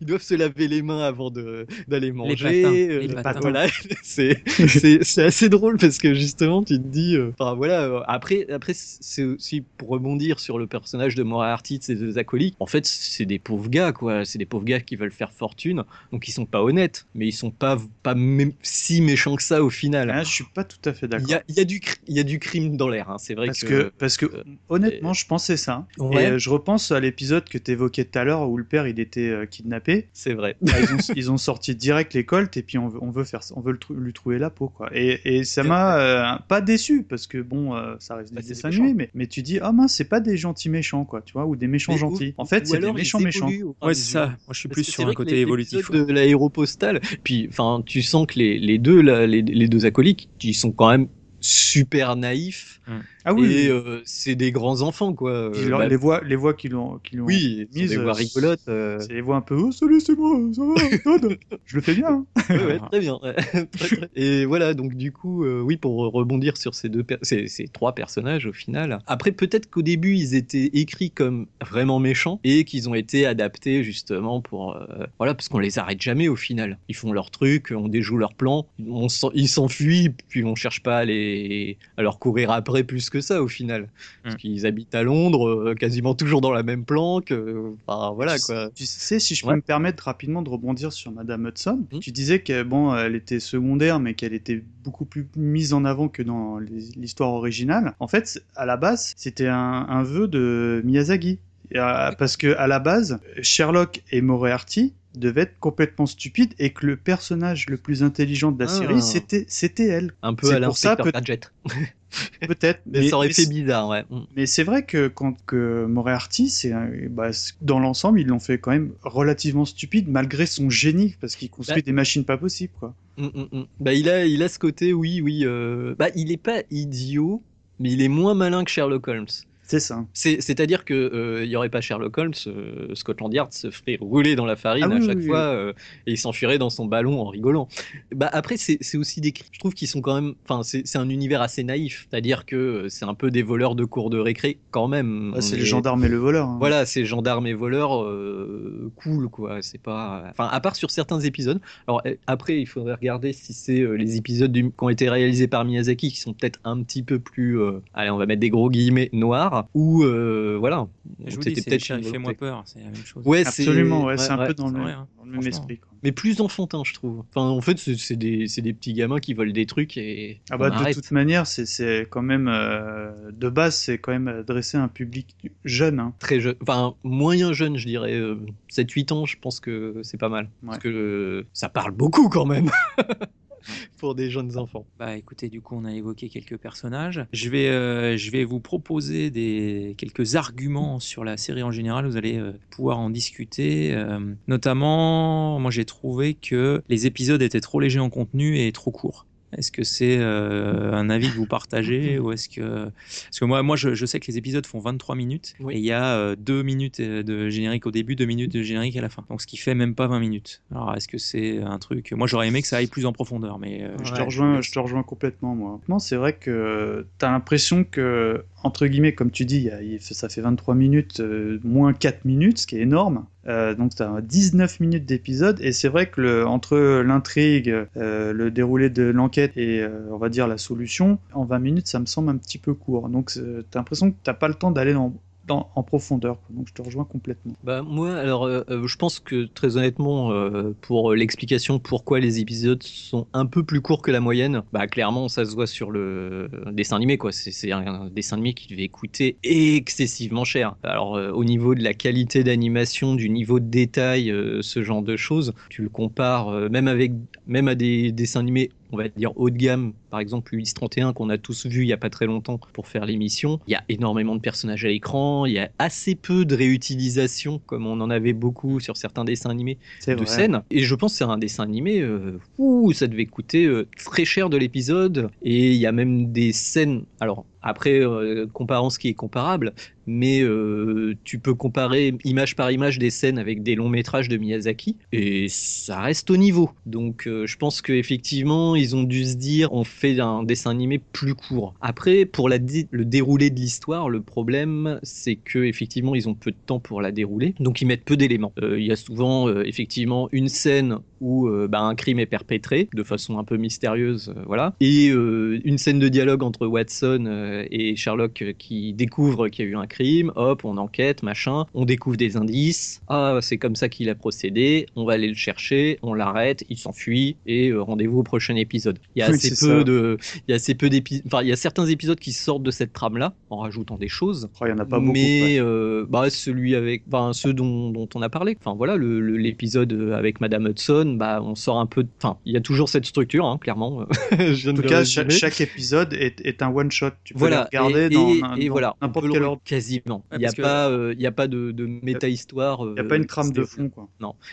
ils doivent se laver les mains avant de- d'aller manger. patins, euh, les patins. Voilà, *laughs* c'est *laughs* c'est- c'est assez drôle parce que justement, tu te dis, euh, enfin voilà. euh, après, après, c'est aussi pour rebondir sur le personnage de Moriarty, de ses deux acolytes. En fait, c'est des pauvres gars, quoi. C'est des pauvres gars qui veulent faire fortune, donc ils sont pas honnêtes, mais ils sont pas pas si méchants que ça au final. Ah, je suis pas tout à fait Il d'accord. y a, il y a du il y a du crime dans l'air, hein. c'est vrai Parce que. que, parce que euh, honnêtement, je pensais ça. Ouais. Et euh, je repense à l'épisode que tu évoquais tout à l'heure où le père il était euh, kidnappé. C'est vrai. Bah, ils, *laughs* ont, ils ont sorti direct les colts et puis on veut, on veut, faire, on veut lui trouver la peau. Quoi. Et, et ça m'a euh, pas déçu parce que bon, euh, ça reste Bah, des dessins animés, mais, mais tu dis, ah mince, c'est pas des gentils méchants, quoi, tu vois, ou des méchants Mais gentils. ou- en fait, c'est des méchants méchants. Ouais, c'est ça. Moi, je suis Parce plus sur un côté évolutif. de l'aéropostale, puis enfin, tu sens que les, les deux, là, les, les deux acolytes, ils sont quand même super naïfs Ah oui, et euh, c'est des grands enfants quoi. Euh, leur- bah, les voix, les voix qui l'ont, qui l'ont oui, mise, des voix euh, rigolotes. euh, c'est les voix un peu, oh salut, c'est moi, ça va, *laughs* Todd Je le fais bien. hein. ouais, ouais, très bien. *laughs* Et voilà, donc du coup, euh, oui, pour rebondir sur ces deux, per- ces, ces trois personnages au final. Après, peut-être qu'au début, ils étaient écrits comme vraiment méchants et qu'ils ont été adaptés justement pour, voilà, parce qu'on les arrête jamais au final. Ils font leur truc, on déjoue leur plan, on ils s'enfuient, puis on cherche pas à les, à leur courir après plus que ça au final, parce Mm. qu'ils habitent à Londres, euh, quasiment toujours dans la même planque. euh, Enfin voilà quoi. Tu sais, si je peux Ouais. me permettre rapidement de rebondir sur Madame Hudson, Mhm. tu disais que bon, elle était secondaire, mais qu'elle était beaucoup plus mise en avant que dans l'histoire originale. En fait, à la base, c'était un, un vœu de Miyazaki, euh, parce que à la base, Sherlock et Moriarty devaient être complètement stupides et que le personnage le plus intelligent de la Ah. série, c'était c'était elle, Un peu à pour ça, peut- Gadget. *laughs* *laughs* peut-être. Mais, ça aurait mais fait bizarre, ouais. Mm. mais c'est vrai que quand que Moriarty, c'est un- bah, dans l'ensemble, ils l'ont fait quand même relativement stupide malgré son génie parce qu'il construit Bah. des machines pas possibles quoi. Mm, mm, mm. Bah, il a, il a ce côté, oui, oui. euh, Bah, il est pas idiot, mais il est moins malin que Sherlock Holmes. C'est ça. C'est- C'est-à-dire que euh, il y aurait pas Sherlock Holmes, euh, Scotland Yard se ferait rouler dans la farine Ah à oui, chaque oui, fois euh, et il s'enfuirait dans son ballon en rigolant. Bah après c'est aussi des, je trouve qu'ils sont quand même, enfin c'est un univers assez naïf, c'est-à-dire que euh, c'est un peu des voleurs de cours de récré quand même. On c'est est- le gendarme et le voleur. hein. Voilà, c'est gendarmes et voleurs euh, cool quoi. C'est pas, enfin à part sur certains épisodes. Alors euh, après il faudrait regarder si c'est euh, les épisodes du- qui ont été réalisés par Miyazaki qui sont peut-être un petit peu plus, euh, allez on va mettre des gros guillemets noirs ou euh, voilà. Je vous C'était dis, c'est peut-être fait moins volonté. peur, c'est la même chose. Ouais, c'est- Absolument, ouais, c'est un ouais, peu dans le, vrai, hein. dans le même Franchement. esprit. quoi. Mais plus enfantin, je trouve. Enfin, en fait, c'est des, c'est des petits gamins qui volent des trucs et. Ah bah de toute manière, c'est- c'est quand même euh, de base, c'est quand même adressé à un public jeune. hein. Très jeune. Enfin, moyen jeune, je dirais. euh, 7-8 ans, je pense que c'est pas mal. Parce que euh, ça parle beaucoup quand même. *laughs* Pour des jeunes enfants. Bah écoutez, du coup, on a évoqué quelques personnages. Je vais, euh, je vais vous proposer des, quelques arguments sur la série en général. Vous allez euh, pouvoir en discuter. Euh, notamment, moi j'ai trouvé que les épisodes étaient trop légers en contenu et trop courts. Est-ce que c'est euh, un avis que vous partagez *laughs* ou est-ce que parce que moi moi je, je sais que les épisodes font 23 minutes Oui. et il y a euh, deux minutes euh, de générique au début, deux minutes de générique à la fin. Donc ce qui fait même pas 20 minutes. Alors est-ce que c'est un truc Moi j'aurais aimé que ça aille plus en profondeur, mais euh, Je te rejoins, je- te rejoins complètement moi. Non, c'est vrai que t'as l'impression que entre guillemets, comme tu dis, y a- ça fait 23 minutes moins 4 minutes, ce qui est énorme. Euh, donc t'as 19 minutes d'épisode et c'est vrai que entre l'intrigue, euh, le déroulé de l'enquête et euh, on va dire la solution, en 20 minutes ça me semble un petit peu court. Donc c'est- t'as l'impression que t'as pas le temps d'aller dans, en profondeur. Donc je te rejoins complètement. Bah, moi, alors, euh, euh, je pense que très honnêtement, euh, pour l'explication pourquoi les épisodes sont un peu plus courts que la moyenne, bah, clairement, ça se voit sur le dessin animé, quoi. C'est un dessin animé qui devait coûter excessivement cher. Alors, au niveau de la qualité d'animation, du niveau de détail, ce genre de choses, tu le compares même avec, même à des dessins animés on va dire haut de gamme, par exemple Ulysse 31 qu'on a tous vu il y a pas très longtemps pour faire l'émission. Il y a énormément de personnages à l'écran, il y a assez peu de réutilisation comme on en avait beaucoup sur certains dessins animés de vrai. scènes. Et je pense que c'est un dessin animé, euh, ouh, ça devait coûter euh, très cher de l'épisode. Et il y a même des scènes, alors Après, euh, comparant ce qui est comparable, mais euh, tu peux comparer image par image des scènes avec des longs métrages de Miyazaki et ça reste au niveau. Donc euh, je pense qu'effectivement ils ont dû se dire on fait un dessin animé plus court. Après pour le déroulé de l'histoire, le problème c'est que effectivement ils ont peu de temps pour la dérouler, donc ils mettent peu d'éléments. Euh, Il y a souvent effectivement une scène où euh, bah, un crime est perpétré de façon un peu mystérieuse, euh, voilà, et euh, une scène de dialogue entre Watson et Sherlock qui découvre qu'il y a eu un crime, hop, on enquête, machin, on découvre des indices, ah c'est comme ça qu'il a procédé, on va aller le chercher, on l'arrête, il s'enfuit et rendez-vous au prochain épisode. Il y a Oui, assez peu ça. de, il y a assez peu d'épisodes, enfin il y a certains épisodes qui sortent de cette trame là en rajoutant des choses. Oh, il y en a pas beaucoup. mais ouais. bah, celui avec, enfin ceux dont, dont on a parlé. Enfin voilà, le- le- l'épisode avec Madame Hudson, bah on sort un peu. de- Enfin, il y a toujours cette structure, hein, clairement. En tout le cas, chaque, épisode est, est un one shot. Tu peux Voilà, les regarder et, dans, et- un- et dans voilà, n'importe quel le- ordre. quasiment. Ouais, Il n'y a parce que- pas, euh, il y a pas de, de méta-histoire. Il n'y a pas une trame de fond, quoi.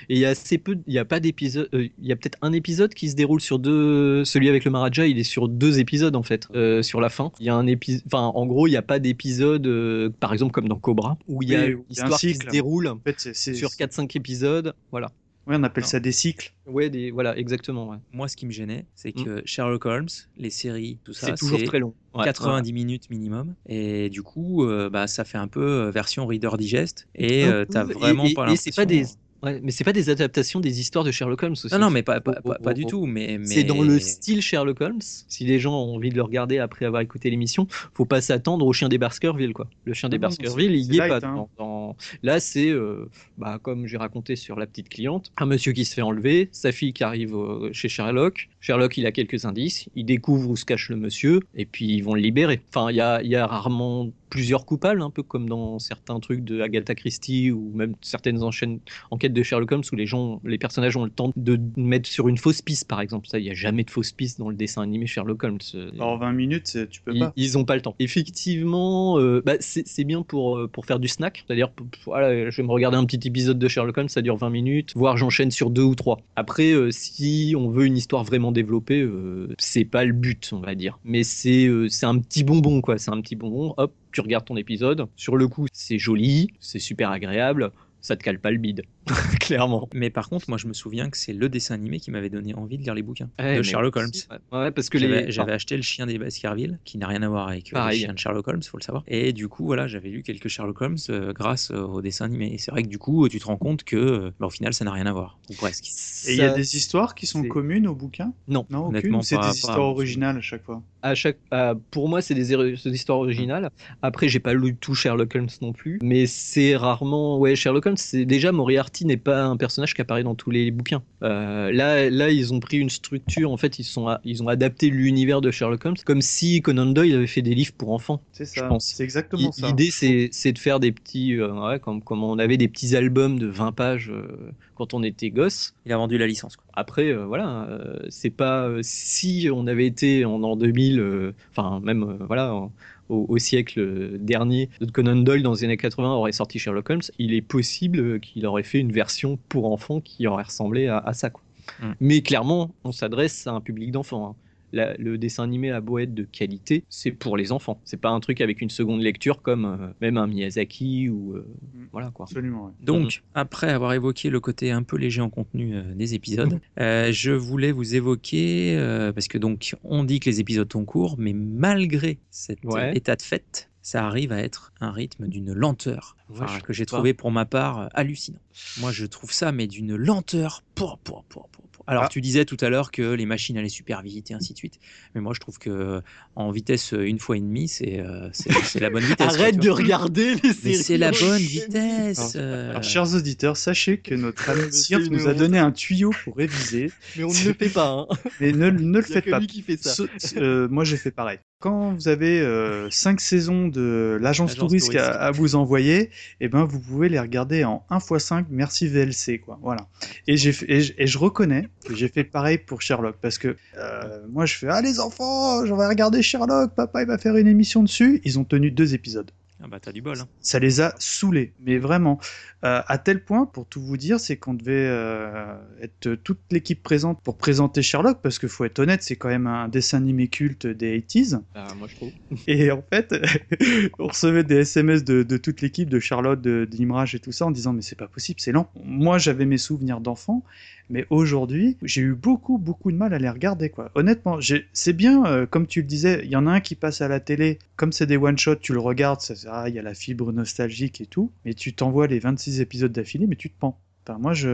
Et il y a assez peu, il y a pas d'épisode, euh, il y a peut-être un épisode qui se déroule sur deux, celui avec le Maharaja, il est sur deux épisodes en fait, euh, sur la fin. Il y a un épisode, enfin en gros, il n'y a pas d'épisode, euh, par exemple comme dans Cobra, où il y a Oui, une où il y a un histoire qui se déroule En fait, sur 4-5 épisodes, voilà. Ouais, on appelle Non. ça des cycles. Ouais, des, voilà, exactement. ouais. Moi, ce qui me gênait, c'est Mm. que Sherlock Holmes, les séries, tout ça, C'est toujours très long. Ouais, 90 minutes minimum. Et du coup, euh, bah, ça fait un peu euh, version Reader Digest. Et euh, t'as vraiment et- pas et l'impression. c'est pas des- Ouais, mais c'est pas des adaptations des histoires de Sherlock Holmes aussi. Non, non, mais pas, pas, pas, pas du tout. Mais, mais... C'est dans le style Sherlock Holmes. Si les gens ont envie de le regarder après avoir écouté l'émission, faut pas s'attendre au chien des Baskerville, quoi. Le chien des Ah non, Baskerville, il y est light, pas. hein. dans- Là, c'est, euh, bah, comme j'ai raconté sur la petite cliente, un monsieur qui se fait enlever, sa fille qui arrive euh, chez Sherlock. Sherlock, il a quelques indices, il découvre où se cache le monsieur, et puis ils vont le libérer. Enfin, il y a, il y a rarement plusieurs coupables, un peu comme dans certains trucs de Agatha Christie ou même certaines enchaînes enquêtes de Sherlock Holmes où les gens, les personnages ont le temps de mettre sur une fausse piste, par exemple. Ça, il n'y a jamais de fausse piste dans le dessin animé Sherlock Holmes. Euh, En 20 minutes, c'est- tu peux pas. ils ont pas le temps. Effectivement, euh, bah, c'est bien pour, euh, pour faire du snack. C'est-à-dire, voilà, je vais me regarder un petit épisode de Sherlock Holmes, ça dure 20 minutes, voire j'enchaîne sur deux ou trois. Après, euh, si on veut une histoire vraiment développée, euh, c'est pas le but, on va dire. Mais c'est euh, c'est un petit bonbon, quoi. C'est un petit bonbon. Hop, tu regardes ton épisode. Sur le coup, c'est joli, c'est super agréable. Ça te cale pas le bide, *laughs* clairement. Mais par contre, moi, je me souviens que c'est le dessin animé qui m'avait donné envie de lire les bouquins Ouais, de Sherlock Holmes. aussi, Ouais, ouais, parce que J'avais les. j'avais acheté le chien des Baskerville, qui n'a rien à voir avec euh, le chien de Sherlock Holmes, faut le savoir. Et du coup, voilà, j'avais lu quelques Sherlock Holmes euh, grâce euh, au dessin animé. Et c'est vrai que du coup, tu te rends compte que, bah, au final, ça n'a rien à voir, ou presque. Et il y a des histoires qui sont c'est- communes au bouquin Non. Non, aucune Honnêtement, C'est pas- des histoires originales à chaque fois. à chaque, à- pour moi, c'est des, héro- c'est des histoires originales. Après, j'ai pas lu tout Sherlock Holmes non plus, mais c'est rarement. Ouais, Sherlock Holmes, c'est déjà Moriarty n'est pas un personnage qui apparaît dans tous les bouquins. Euh, là, là, ils ont pris une structure. En fait, ils sont, ils ont adapté l'univers de Sherlock Holmes comme si Conan Doyle avait fait des livres pour enfants. C'est Je ça. pense. C'est exactement ça. L'idée, c'est, c'est de faire des petits, euh, ouais, comme, comme on avait des petits albums de 20 pages euh, quand on était gosse. Il a vendu la licence. Quoi. Après, euh, voilà, euh, c'est pas euh, si on avait été en an 2000, euh, enfin même euh, voilà, en- au, au siècle euh, dernier, de Conan Doyle dans les années 80 aurait sorti Sherlock Holmes, il est possible euh, qu'il aurait fait une version pour enfants qui aurait ressemblé à, à ça. Quoi. Mm. Mais clairement, on s'adresse à un public d'enfants. hein. La- le dessin animé à beau être de qualité, c'est pour les enfants. C'est pas un truc avec une seconde lecture comme euh, même un Miyazaki ou euh, Mm. voilà quoi. Absolument. ouais. Donc, après avoir évoqué le côté un peu léger en contenu euh, des épisodes, *laughs* euh, je voulais vous évoquer, euh, parce que donc on dit que les épisodes sont courts, mais malgré cet Ouais. état de fait, ça arrive à être un rythme d'une lenteur Ouais, enfin, je que j'ai trouvé pour ma part euh, hallucinant. Moi, je trouve ça, mais d'une lenteur. Pour, pour, pour, pour. Alors, Ah. tu disais tout à l'heure que les machines allaient super vite et ainsi de suite, mais moi, je trouve que en vitesse euh, une fois et demie, c'est euh, *laughs* la bonne vitesse. Arrête de regarder les séries. c'est la bonne Alors, vitesse. euh. Alors, chers auditeurs, sachez que notre ami nous a donné un tuyau pour réviser, Mais on ne le fait pas. Hein. mais ne, ne le Il y a faites que pas. lui qui fait ça. Ce- euh, moi, j'ai fait pareil. Quand vous avez euh, cinq saisons de l'agence touriste à, touristique. à vous envoyer, eh ben, vous pouvez les regarder en 1 x 5, merci VLC, quoi. Voilà. Et, j'ai et, et je reconnais que j'ai fait pareil pour Sherlock, parce que euh, moi, je fais, ah les enfants, j'en vais regarder Sherlock, papa, il va faire une émission dessus. Ils ont tenu deux épisodes. Ah bah t'as du bol. Hein. ça les a saoulés, mais vraiment. Euh, à tel point, pour tout vous dire, c'est qu'on devait euh, être toute l'équipe présente pour présenter Sherlock, parce qu'il faut être honnête, c'est quand même un dessin animé culte des 80s. Bah, moi je trouve. *laughs* Et en fait, *laughs* on recevait des SMS de, de toute l'équipe, de Charlotte, de- d'Imrage et tout ça, en disant mais c'est pas possible, c'est lent. Moi, j'avais mes souvenirs d'enfant, mais aujourd'hui, j'ai eu beaucoup, beaucoup de mal à les regarder. Quoi. Honnêtement, c'est bien, euh, comme tu le disais, il y en a un qui passe à la télé, comme c'est des one-shots, tu le regardes, ça- ah, il y a la fibre nostalgique et tout, mais tu t'envoies les 26 épisodes d'affilée, mais tu te pends. Enfin, moi, je.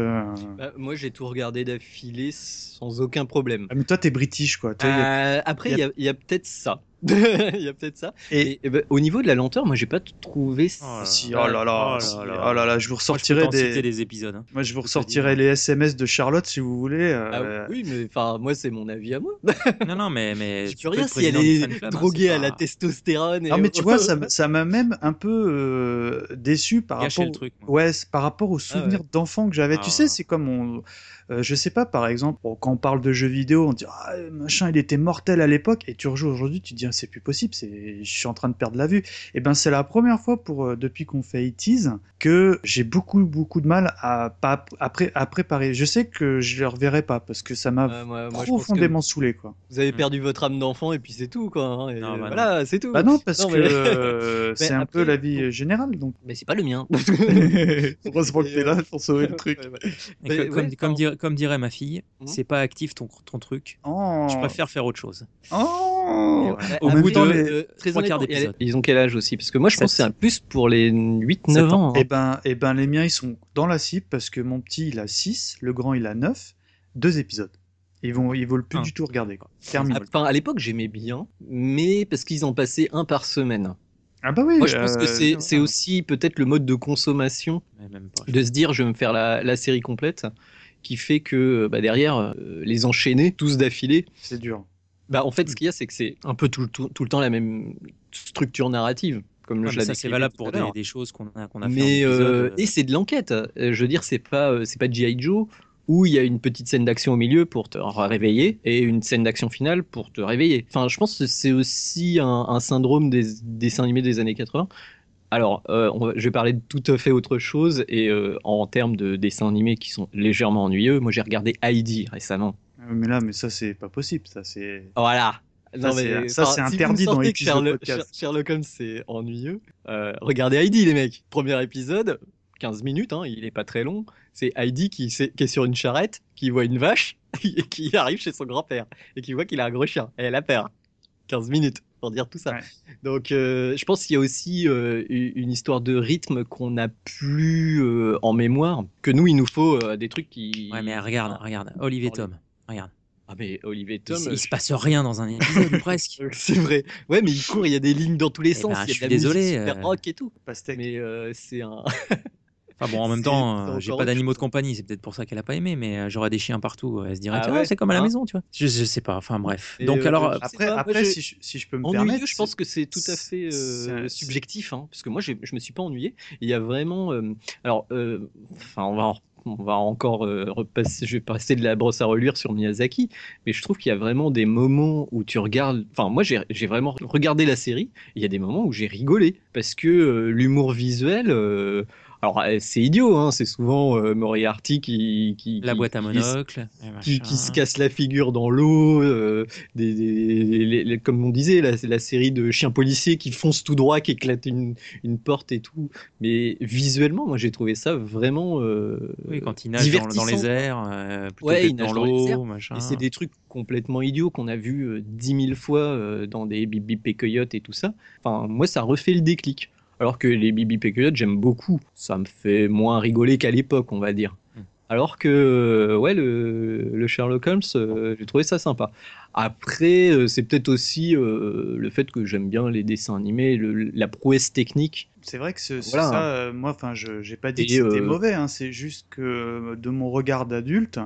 Bah, moi j'ai tout regardé d'affilée sans aucun problème. Ah, mais toi, t'es british, quoi. Toi, il y a- après, il il y y a- a, il y a peut-être ça. *laughs* Il y a peut-être ça. Et- Et, et ben, au niveau de la lenteur, moi j'ai pas trouvé. Oh là Si, là. oh là là, Oh si, là oh là. là là, je vous Moi, je peux ressortirai des... épisodes. hein. Moi, je vous ressortirai les SMS de Charlotte si vous voulez. Ah euh, oui, mais enfin, moi c'est mon avis à moi. *laughs* Non, non, mais. mais Je tu peux rien si elle est hein, droguée c'est à la pas- testostérone. et Non, mais tu vois, *laughs* ça ça m'a même un peu euh, déçu par Gâcher rapport, le truc. ouais, par rapport aux souvenirs d'enfants que j'avais. Ah tu sais, c'est comme on, euh, je sais pas, par exemple, bon, quand on parle de jeux vidéo, on dit ah, machin, il était mortel à l'époque, et tu rejoues aujourd'hui, tu te dis ah, c'est plus possible, c'est, je suis en train de perdre la vue. Et ben c'est la première fois pour euh, depuis qu'on fait 80 que j'ai beaucoup beaucoup de mal à pas à, pré- à préparer. Je sais que je le reverrai pas parce que ça m'a moi- moi, que profondément saoulé quoi. Vous avez Hmm. perdu votre âme d'enfant et puis c'est tout quoi. hein, et Non, bah voilà, c'est tout. Bah non, parce Non, que mais- euh, *laughs* c'est un après- peu la vie générale donc. Mais c'est pas le mien. *laughs* *laughs* Heureusement que t'es là pour sauver le truc. Ouais, ouais. Comme, comme enfin- dirait, comme dirait ma fille, Mhm. c'est pas actif ton, ton truc. Oh. Je préfère faire autre chose. Oh. Ouais, Au bout de- très trois quarts d'épisode. Ils ont quel âge aussi? Parce que moi je pense que c'est un plus pour les 8-9 Sept ans. hein. Eh ben, eh ben, les miens, ils sont dans la cible parce que mon petit, il a 6, le grand, il a 9, deux épisodes. Ils vont, ils veulent plus Ah. du tout regarder, quoi. Terminé. Enfin, à l'époque j'aimais bien, mais parce qu'ils en passaient un par semaine. Ah bah oui. Moi je pense que euh, c'est aussi peut-être le mode de consommation Mais même pas. de se dire je vais me faire la, la série complète qui fait que bah, derrière euh, les enchaîner tous d'affilée C'est dur. bah en fait ce qu'il y a c'est que c'est un peu tout, tout, tout le temps la même structure narrative comme Ouais, je mais l'ai ça, c'est valable pour des, choses qu'on a, qu'on a fait en mais épisode, euh, euh, et c'est de l'enquête Euh, je veux dire c'est pas euh, c'est pas GI Joe où il y a une petite scène d'action au milieu pour te réveiller et une scène d'action finale pour te réveiller. Enfin, je pense que c'est aussi un, un syndrome des dessins animés des années 80. Alors, euh, on va- je vais parler de tout à fait autre chose et euh, en termes de dessins animés qui sont légèrement ennuyeux, moi j'ai regardé Heidi récemment. Euh, Mais là, mais ça, c'est pas possible. Ça, c'est. Voilà. Ça, c'est- ça, c'est si interdit dans les Sherlock, podcast. Sherlock Holmes c'est ennuyeux. euh, regardez Heidi les mecs. Premier épisode, 15 minutes, hein, il est pas très long. C'est Heidi qui, s'est- qui est sur une charrette, qui voit une vache et *laughs* qui arrive chez son grand-père et qui voit qu'il a un gros chien. Et elle a peur. 15 minutes pour dire tout ça. Ouais. Donc euh, je pense qu'il y a aussi euh, une histoire de rythme qu'on n'a plus euh, en mémoire. Que nous, il nous faut euh, des trucs qui... Ouais, mais regarde, regarde. Olivier. Tom. Regarde. Ah mais Olivier Tom... il se passe rien dans un épisode, *laughs* presque. C'est vrai. Ouais, mais il court, il y a des lignes dans tous les Eh sens. ben, il y a je de la suis désolé, super euh, rock et tout. Pastèque. Mais euh, c'est un. *laughs* Enfin bon, en même temps, euh, j'ai pas d'animaux de compagnie, c'est peut-être pour ça qu'elle a pas aimé, mais euh, j'aurais des chiens partout. Elle se dirait, Ah tiens, ouais c'est comme à la Hein maison, tu vois. Je, je sais pas, enfin bref. Et, Donc euh, alors, Après, pas, après je- si, je, si je peux me Ennuyeux, permettre. je pense que c'est tout à fait euh, subjectif, hein, parce que moi, je me suis pas ennuyé. Il y a vraiment, euh, alors, euh, enfin, on va, en- on va encore euh, repasser, je vais passer de la brosse à reluire sur Miyazaki, mais je trouve qu'il y a vraiment des moments où tu regardes, enfin, moi, j'ai j'ai vraiment regardé la série. Il y a des moments où j'ai rigolé parce que euh, l'humour visuel. euh, alors euh, c'est idiot, hein, c'est souvent euh, Moriarty qui, qui la boîte à monocle. et qui, se casse la figure dans l'eau, euh, des, des- les- les- comme on disait, la, la série de chiens policiers qui foncent tout droit, qui éclatent une, une porte et tout. Mais visuellement, moi j'ai trouvé ça vraiment. euh, Oui, quand il nage dans, dans les airs, euh, plutôt Ouais, il dans l'eau, machin. Et c'est des trucs complètement idiots qu'on a vus euh, dix mille fois dans des Bibi et Coyote et tout ça. Enfin, moi, ça refait le déclic. Alors que les Bibi Coyote, j'aime beaucoup. Ça me fait moins rigoler qu'à l'époque, on va dire. Mm. Alors que, euh, ouais, le, le Sherlock Holmes, euh, j'ai trouvé ça sympa. Après, euh, c'est peut-être aussi euh, le fait que j'aime bien les dessins animés, le- la prouesse technique. C'est vrai que ce- Voilà. ça, moi, enfin, je j'ai pas dit Et, que c'était mauvais, hein, c'est juste que de mon regard d'adulte,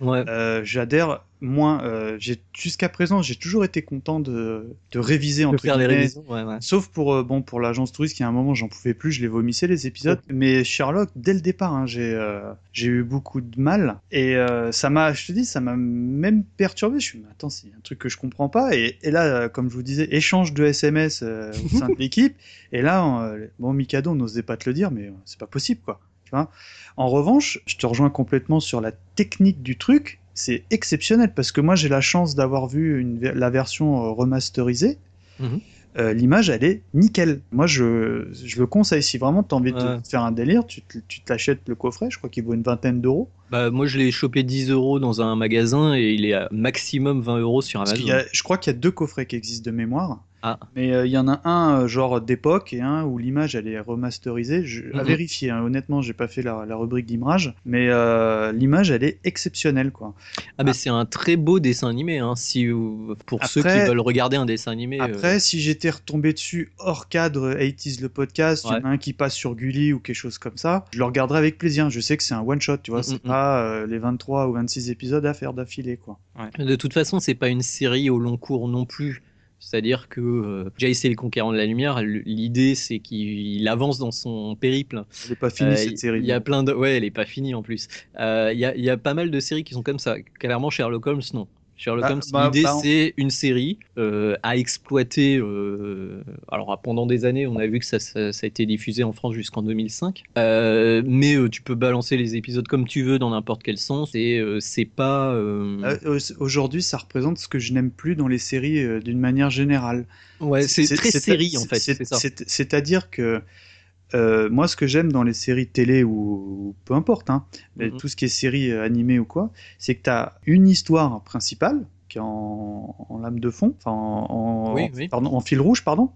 Ouais. j'adhère moins. euh, j'ai jusqu'à présent, j'ai toujours été content de, de réviser De entre faire les guillemets, révisions, ouais, ouais. Sauf pour euh, bon pour l'agence touriste qui à un moment j'en pouvais plus, je les vomissais les épisodes. Mais Sherlock dès le départ, hein, j'ai euh, j'ai eu beaucoup de mal et euh, ça m'a, je te dis, ça m'a même perturbé. Je suis mais attends, c'est un truc que je comprends pas. Et, et là, comme je vous disais, échange de SMS au sein de *laughs* l'équipe. Et là, bon Mikado, on n'osait pas te le dire, mais c'est pas possible quoi. Tu vois? En revanche, je te rejoins complètement sur la technique du truc. C'est exceptionnel parce que moi j'ai la chance d'avoir vu une, la version euh, remasterisée. Mhm. Euh, l'image elle est nickel. Moi je, je le conseille si vraiment tu as envie de Ouais. faire un délire, tu te- tu t'achètes le coffret, je crois qu'il vaut une vingtaine d'euros. Bah, moi, je l'ai chopé 10 euros dans un magasin et il est à maximum 20 euros sur Amazon. y a- je crois qu'il y a deux coffrets qui existent de mémoire. Ah. Mais euh, il y en a un euh, genre d'époque et un où l'image elle est remasterisée. Je, À Mhm. vérifier, hein. honnêtement, j'ai pas fait la, la rubrique d'image, mais euh, l'image elle est exceptionnelle quoi. Ah, mais c'est un très beau dessin animé, hein, si, pour ceux qui veulent regarder un dessin animé. Après, si j'étais retombé dessus hors cadre 80s le podcast, il y en a un qui passe sur Gulli ou quelque chose comme ça, je le regarderai avec plaisir. Je sais que c'est un one shot, tu vois, Mm, c'est mm, pas euh, les 23 ou 26 épisodes à faire d'affilée quoi. De toute façon, c'est pas une série au long cours non plus. C'est-à-dire que euh, Jace et le conquérant de la lumière, l'idée c'est qu'il avance dans son périple. Elle est pas finie Euh, cette série. Il y a plein de, ouais, elle est pas finie en plus. Euh, Il y, a, il y a pas mal de séries qui sont comme ça. Clairement, Sherlock Holmes, non. Sherlock Bah, Holmes, bah, l'idée bah, on- c'est une série euh, à exploiter. euh, alors pendant des années, on a vu que ça, ça- ça a été diffusé en France jusqu'en 2005. Euh, mais euh, tu peux balancer les épisodes comme tu veux dans n'importe quel sens et euh, c'est pas. euh, Euh, au- Aujourd'hui, ça représente ce que je n'aime plus dans les séries euh, d'une manière générale. ouais, c'est très série en fait. c'est- C'est ça. c'est- C'est-à-dire que euh, moi, ce que j'aime dans les séries télé ou, ou peu importe, hein, mais Mhm. tout ce qui est séries euh, animées ou quoi, c'est que tu as une histoire principale qui est en, en lame de fond, enfin en, en- Oui, en- oui. pardon, en fil rouge, pardon.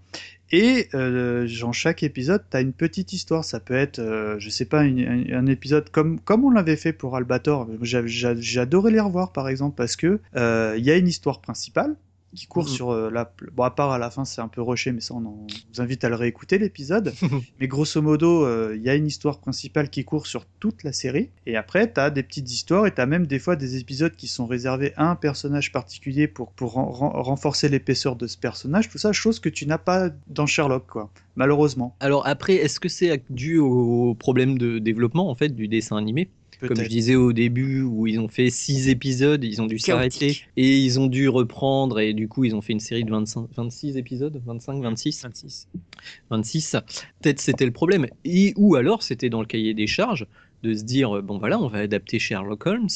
Et euh, dans chaque épisode, tu as une petite histoire. Ça peut être, euh, je sais pas, une- un, un épisode comme, comme on l'avait fait pour Albator. J'a- j'a- J'adorais les revoir, par exemple, parce que euh, il y a une histoire principale qui court Mhm. sur euh, la... Bon, à part à la fin, c'est un peu rushé, mais ça, on, en- on vous invite à le réécouter, l'épisode. *laughs* mais grosso modo, euh, il y a une histoire principale qui court sur toute la série. Et après, tu as des petites histoires et tu as même des fois des épisodes qui sont réservés à un personnage particulier pour, pour ren- ren- renforcer l'épaisseur de ce personnage. Tout ça, chose que tu n'as pas dans Sherlock, quoi. Malheureusement. Alors après, est-ce que c'est dû au problème de développement en fait du dessin animé? Comme je disais au début, où ils ont fait six épisodes, ils ont dû s'arrêter et ils ont dû reprendre et du coup ils ont fait une série de 25, 26 épisodes, 25, 26, 26. 26. Peut-être c'était le problème. Et, ou alors c'était dans le cahier des charges de se dire bon voilà on va adapter Sherlock Holmes.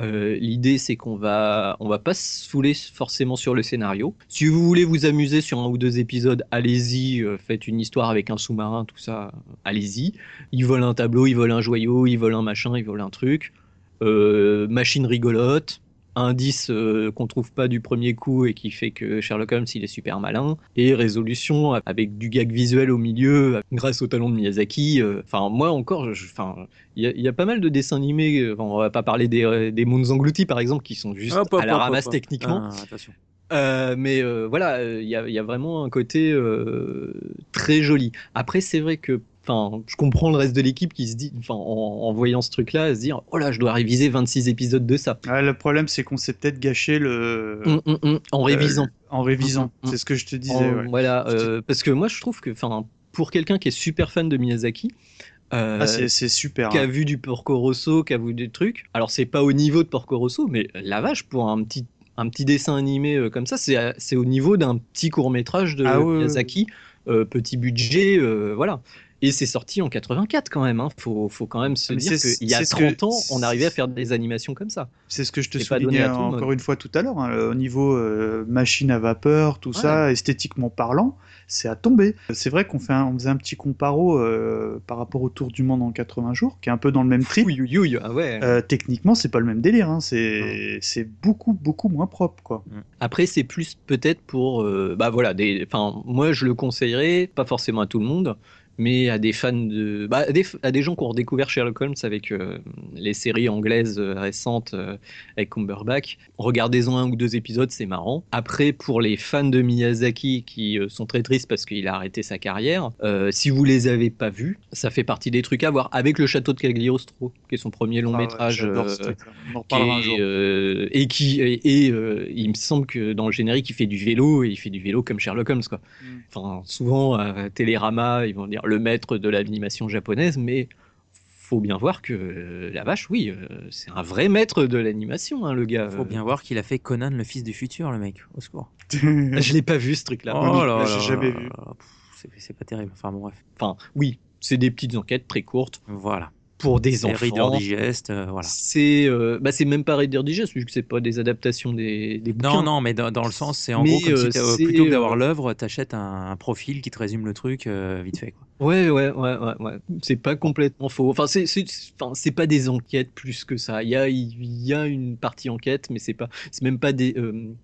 Euh, L'idée c'est qu'on va on va pas se fouler forcément sur le scénario. Si vous voulez vous amuser sur un ou deux épisodes, allez-y, euh, faites une histoire avec un sous-marin, tout ça, allez-y. Ils volent un tableau, ils volent un joyau, ils volent un machin, ils volent un truc. Euh, machine rigolote. Indice euh, qu'on trouve pas du premier coup et qui fait que Sherlock Holmes il est super malin et résolution avec du gag visuel au milieu grâce au talent de Miyazaki. euh, Enfin moi encore, je- enfin il y, a- il y a pas mal de dessins animés. euh, on va pas parler des, euh, des Moons Engloutis par exemple qui sont juste hop, à la ramasse techniquement. Ah, attention. Euh, mais euh, voilà, euh, il y, a, il y a vraiment un côté très joli. Après, c'est vrai que, enfin, je comprends le reste de l'équipe qui se dit, enfin, en, en voyant ce truc-là, se dire, oh là, je dois réviser 26 épisodes de ça. Ouais, le problème, c'est qu'on s'est peut-être gâché le. Hum, hum, hum, en révisant. Euh, en révisant. Hum, hum, C'est ce que je te disais. En- ouais. Voilà, euh, parce que moi, je trouve que, enfin, pour quelqu'un qui est super fan de Miyazaki. euh, Ah, c'est c'est super. qui a hein. vu du Porco Rosso, qui a vu des trucs. Alors c'est pas au niveau de Porco Rosso, mais la vache pour un petit un petit dessin animé comme ça, c'est au niveau d'un petit court métrage de Ah Miyazaki, euh, petit budget, euh, voilà. Et c'est sorti en 84 quand même. Hein. Faut, faut quand même se Ah, mais dire qu'il y a c'est ce que- 30 ans, on arrivait à faire des animations comme ça. C'est ce que je te soulignais monde. encore une fois tout à l'heure. hein, au niveau euh, machine à vapeur, tout ça, esthétiquement parlant, c'est à tomber. C'est vrai qu'on fait un- on faisait un petit comparo euh, par rapport au Tour du Monde en 80 jours, qui est un peu dans le même trip. Oui, oui, oui, ah ouais. Euh, techniquement, c'est pas le même délire. hein, C'est c'est beaucoup beaucoup moins propre, quoi. Après, c'est plus peut-être pour, euh, bah voilà, des, enfin, moi je le conseillerais, pas forcément à tout le monde, mais à des fans de, bah, à, des, à des gens qui ont redécouvert Sherlock Holmes avec euh, les séries anglaises euh, récentes euh, avec Cumberbatch. Regardez-en un ou deux épisodes, c'est marrant. Après, pour les fans de Miyazaki qui euh, sont très tristes parce qu'il a arrêté sa carrière, si vous les avez pas vus, ça fait partie des trucs à voir. Avec le château de Cagliostro, qui est son premier long Ah ouais, métrage. qui un jour. euh, et qui et, et, il me semble que dans le générique il fait du vélo et il fait du vélo comme Sherlock Holmes quoi. Mm. Enfin souvent à Télérama ils vont dire le maître de l'animation japonaise mais faut bien voir que euh, la vache oui euh, c'est un vrai maître de l'animation hein, le gars. Faut bien voir qu'il a fait Conan, le fils du futur, le mec. Au secours. *laughs* Je l'ai pas vu ce truc là. Oh là j'ai là jamais là vu. C'est pas terrible. Enfin bon, bref. Enfin oui c'est des petites enquêtes très courtes Voilà. Pour des C'est Reader enfants. Digest, euh, voilà. C'est euh, bah c'est même pas Reader Digest vu que c'est pas des adaptations des, des bouquins. Non, non, mais dans, dans le sens, c'est en Mais, gros comme euh, si plutôt que d'avoir euh, l'œuvre, t'achètes un, un profil qui te résume le truc vite fait. Quoi. Ouais, ouais, ouais, ouais, ouais. C'est pas complètement faux. Enfin, c'est, enfin, pas des enquêtes plus que ça. Il y a, il y a une partie enquête, mais c'est pas, c'est même pas des,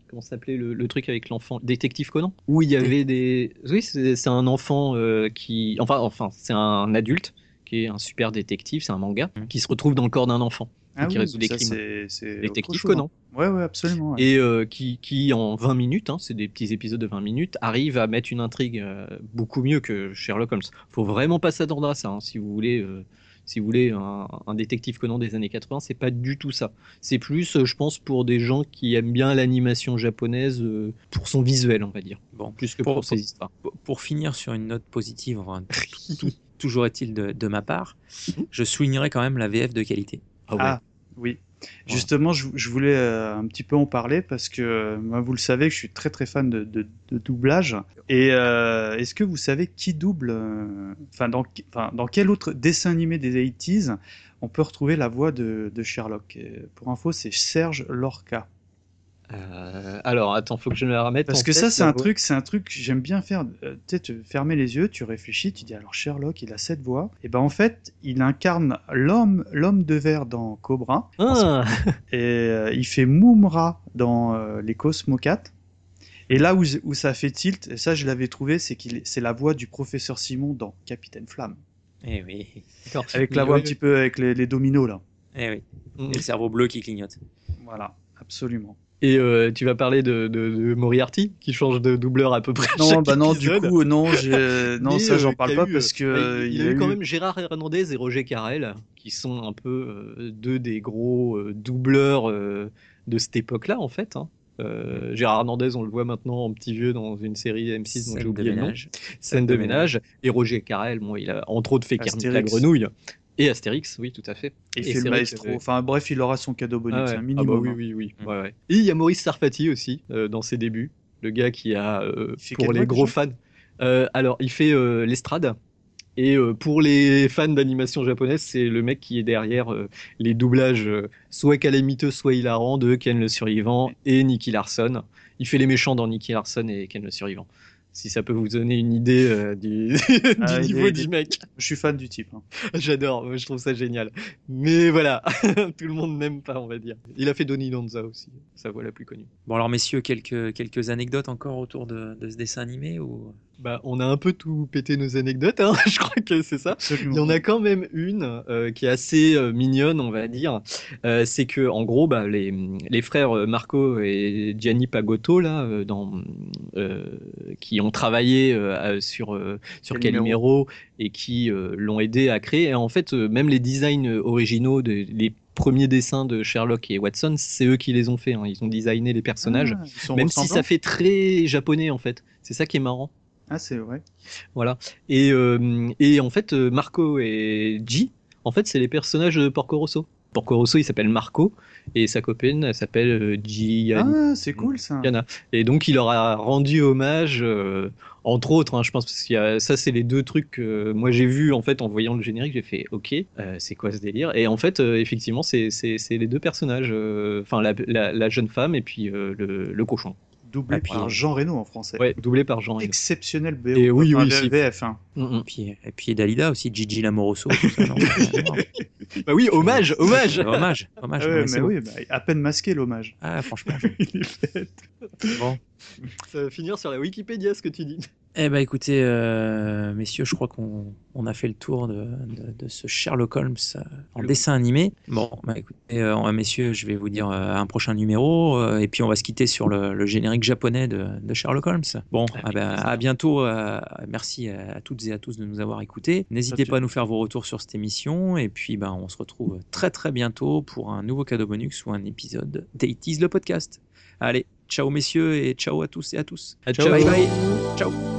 comment s'appelait le, le truc avec l'enfant, détective Conan, où il y avait des, oui, c'est, un enfant qui, enfin, enfin, c'est un adulte qui est un super détective, c'est un manga, Mhm. qui se retrouve dans le corps d'un enfant, Ah qui oui, résout des crimes. détective chose, hein. Conan. Ouais, ouais, absolument. ouais. et euh, qui, qui en 20 minutes, hein, c'est des petits épisodes de 20 minutes, arrive à mettre une intrigue euh, beaucoup mieux que Sherlock Holmes. Faut vraiment pas s'attendre à ça. hein, si vous voulez, euh, si vous voulez un, un détective Conan des années 80, c'est pas du tout ça. C'est plus, je pense, pour des gens qui aiment bien l'animation japonaise pour son visuel, on va dire, Bon, plus que Pour- pour, ses histoires. pour- pour finir sur une note positive, enfin, tout- tout- toujours est-il de, de ma part, je soulignerai quand même la VF de qualité. Ah ouais. Ah, oui. Justement, je, je voulais euh, un petit peu en parler parce que euh, moi, vous le savez je suis très très fan de, de- de doublage. Et euh, est-ce que vous savez qui double, euh, enfin dans, dans quel autre dessin animé des 80s on peut retrouver la voix de, de Sherlock? Pour info, c'est Serge Lorca. Euh, alors, attends, faut que je me la remette. Parce en que tête, ça, c'est un voix. truc, c'est un truc que j'aime bien faire. Euh, tu fermer les yeux, tu réfléchis, tu dis alors Sherlock, il a cette voix. Et ben en fait, il incarne l'homme, l'homme de verre dans Cobra. Ah, Et euh, il fait Moomra dans euh, les Cosmo 4. Et là où, où ça fait tilt, et ça je l'avais trouvé, c'est qu'il est- c'est la voix du professeur Simon dans Capitaine Flamme. Eh oui. Avec la voix un petit peu avec les, les dominos là. eh oui. Mm. Et le cerveau bleu qui clignote. Voilà, absolument. Et euh, tu vas parler de, de, de Moriarty qui change de doubleur à peu près. Non, chaque bah non, du coup, non, *laughs* non ça j'en euh, parle pas eu, parce que euh, euh, il, y a eu quand même Gérard Hernandez et Roger Carrel qui sont un peu euh, deux des gros euh, doubleurs euh, de cette époque-là en fait. hein. Euh, Gérard Hernandez, on le voit maintenant en petit vieux dans une série M6 dont j'ai oublié le nom. ménage. Scène de ménage. Et Roger Carrel, bon, il a entre autres fait Kermit la Astérix. grenouille et Astérix, oui, tout à fait. Et fait c'est le maestro. que- Enfin bref, il aura son cadeau bonus, Ah ouais. un Ah bah minimum. oui, hein. oui, oui. Mm. Ouais, ouais. Et il y a Maurice Sarfati aussi euh, dans ses débuts, le gars qui a euh, pour les gros déjà fans. Euh, alors, il fait l'estrade. Et pour les fans d'animation japonaise, c'est le mec qui est derrière les doublages, soit calamiteux, soit hilarant, de Ken le Survivant et Nicky Larson. Il fait les méchants dans Nicky Larson et Ken le Survivant. Si ça peut vous donner une idée euh, du, *laughs* du Ah, niveau est- du mec. Je suis fan du type. hein. *laughs* J'adore, je trouve ça génial. Mais voilà, *laughs* tout le monde n'aime pas, on va dire. Il a fait Donnie Donza aussi, sa voix la plus connue. Bon alors messieurs, quelques, quelques anecdotes encore autour de, de ce dessin animé ou... Bah, on a un peu tout pété nos anecdotes, hein, *laughs* je crois que c'est ça. Absolument. Il y en a quand même une euh, qui est assez euh, mignonne, on va dire. Euh, c'est que, en gros, bah, les, les frères Marco et Gianni Pagotto, là, dans, qui ont travaillé sur, sur Calimero. Et qui l'ont aidé à créer. Et en fait, même les designs originaux, de, les premiers dessins de Sherlock et Watson, c'est eux qui les ont fait. hein. Ils ont designé les personnages. Ah, même si ça fait très japonais, en fait. C'est ça qui est marrant. Ah, c'est vrai. Voilà. Et, euh, et en fait, euh, Marco et G, en fait, c'est les personnages de Porco Rosso. Porco Rosso, il s'appelle Marco et sa copine, elle s'appelle euh, Gianni. Ah, c'est cool ça. Gianna. Et donc, il leur a rendu hommage, euh, entre autres, hein, je pense, parce a, ça, c'est les deux trucs que moi j'ai vu en fait en voyant le générique, j'ai fait OK, euh, c'est quoi ce délire? Et en fait, euh, effectivement, c'est c'est- c'est les deux personnages, enfin la, la- la jeune femme et puis le, le cochon. Doublé Ah, puis- par Jean Reno en français. Ouais, doublé par Jean. Reno. Exceptionnel BO. Et oui, Enfin, oui, si. VF. hein. Mm, mm. Et puis, et puis Dalida aussi, Gigi Lamoroso. tout ça, non *laughs* Bah oui, hommage, hommage. hommage, hommage. Ah ouais, mais oui, bah, à peine masqué l'hommage. Ah, franchement. *laughs* Il est fait. Bon. *laughs* Ça va finir sur la Wikipédia ce que tu dis. Eh ben écoutez, euh, messieurs, je crois qu'on on a fait le tour de, de- de ce Sherlock Holmes euh, en Le- dessin animé. Bon, bah écoutez, euh, messieurs, je vais vous dire euh, un prochain numéro, euh, et puis on va se quitter sur le, le générique japonais de, de Sherlock Holmes. Bon, ah ben, à bientôt. euh, merci à, toutes et à tous de nous avoir écoutés. N'hésitez pas à nous faire vos retours sur cette émission, et puis ben, on se retrouve très très bientôt pour un nouveau cadeau bonus ou un épisode d'Aitis le podcast. Allez, ciao messieurs et ciao à tous et à tous. Ciao. bye bye. Ciao.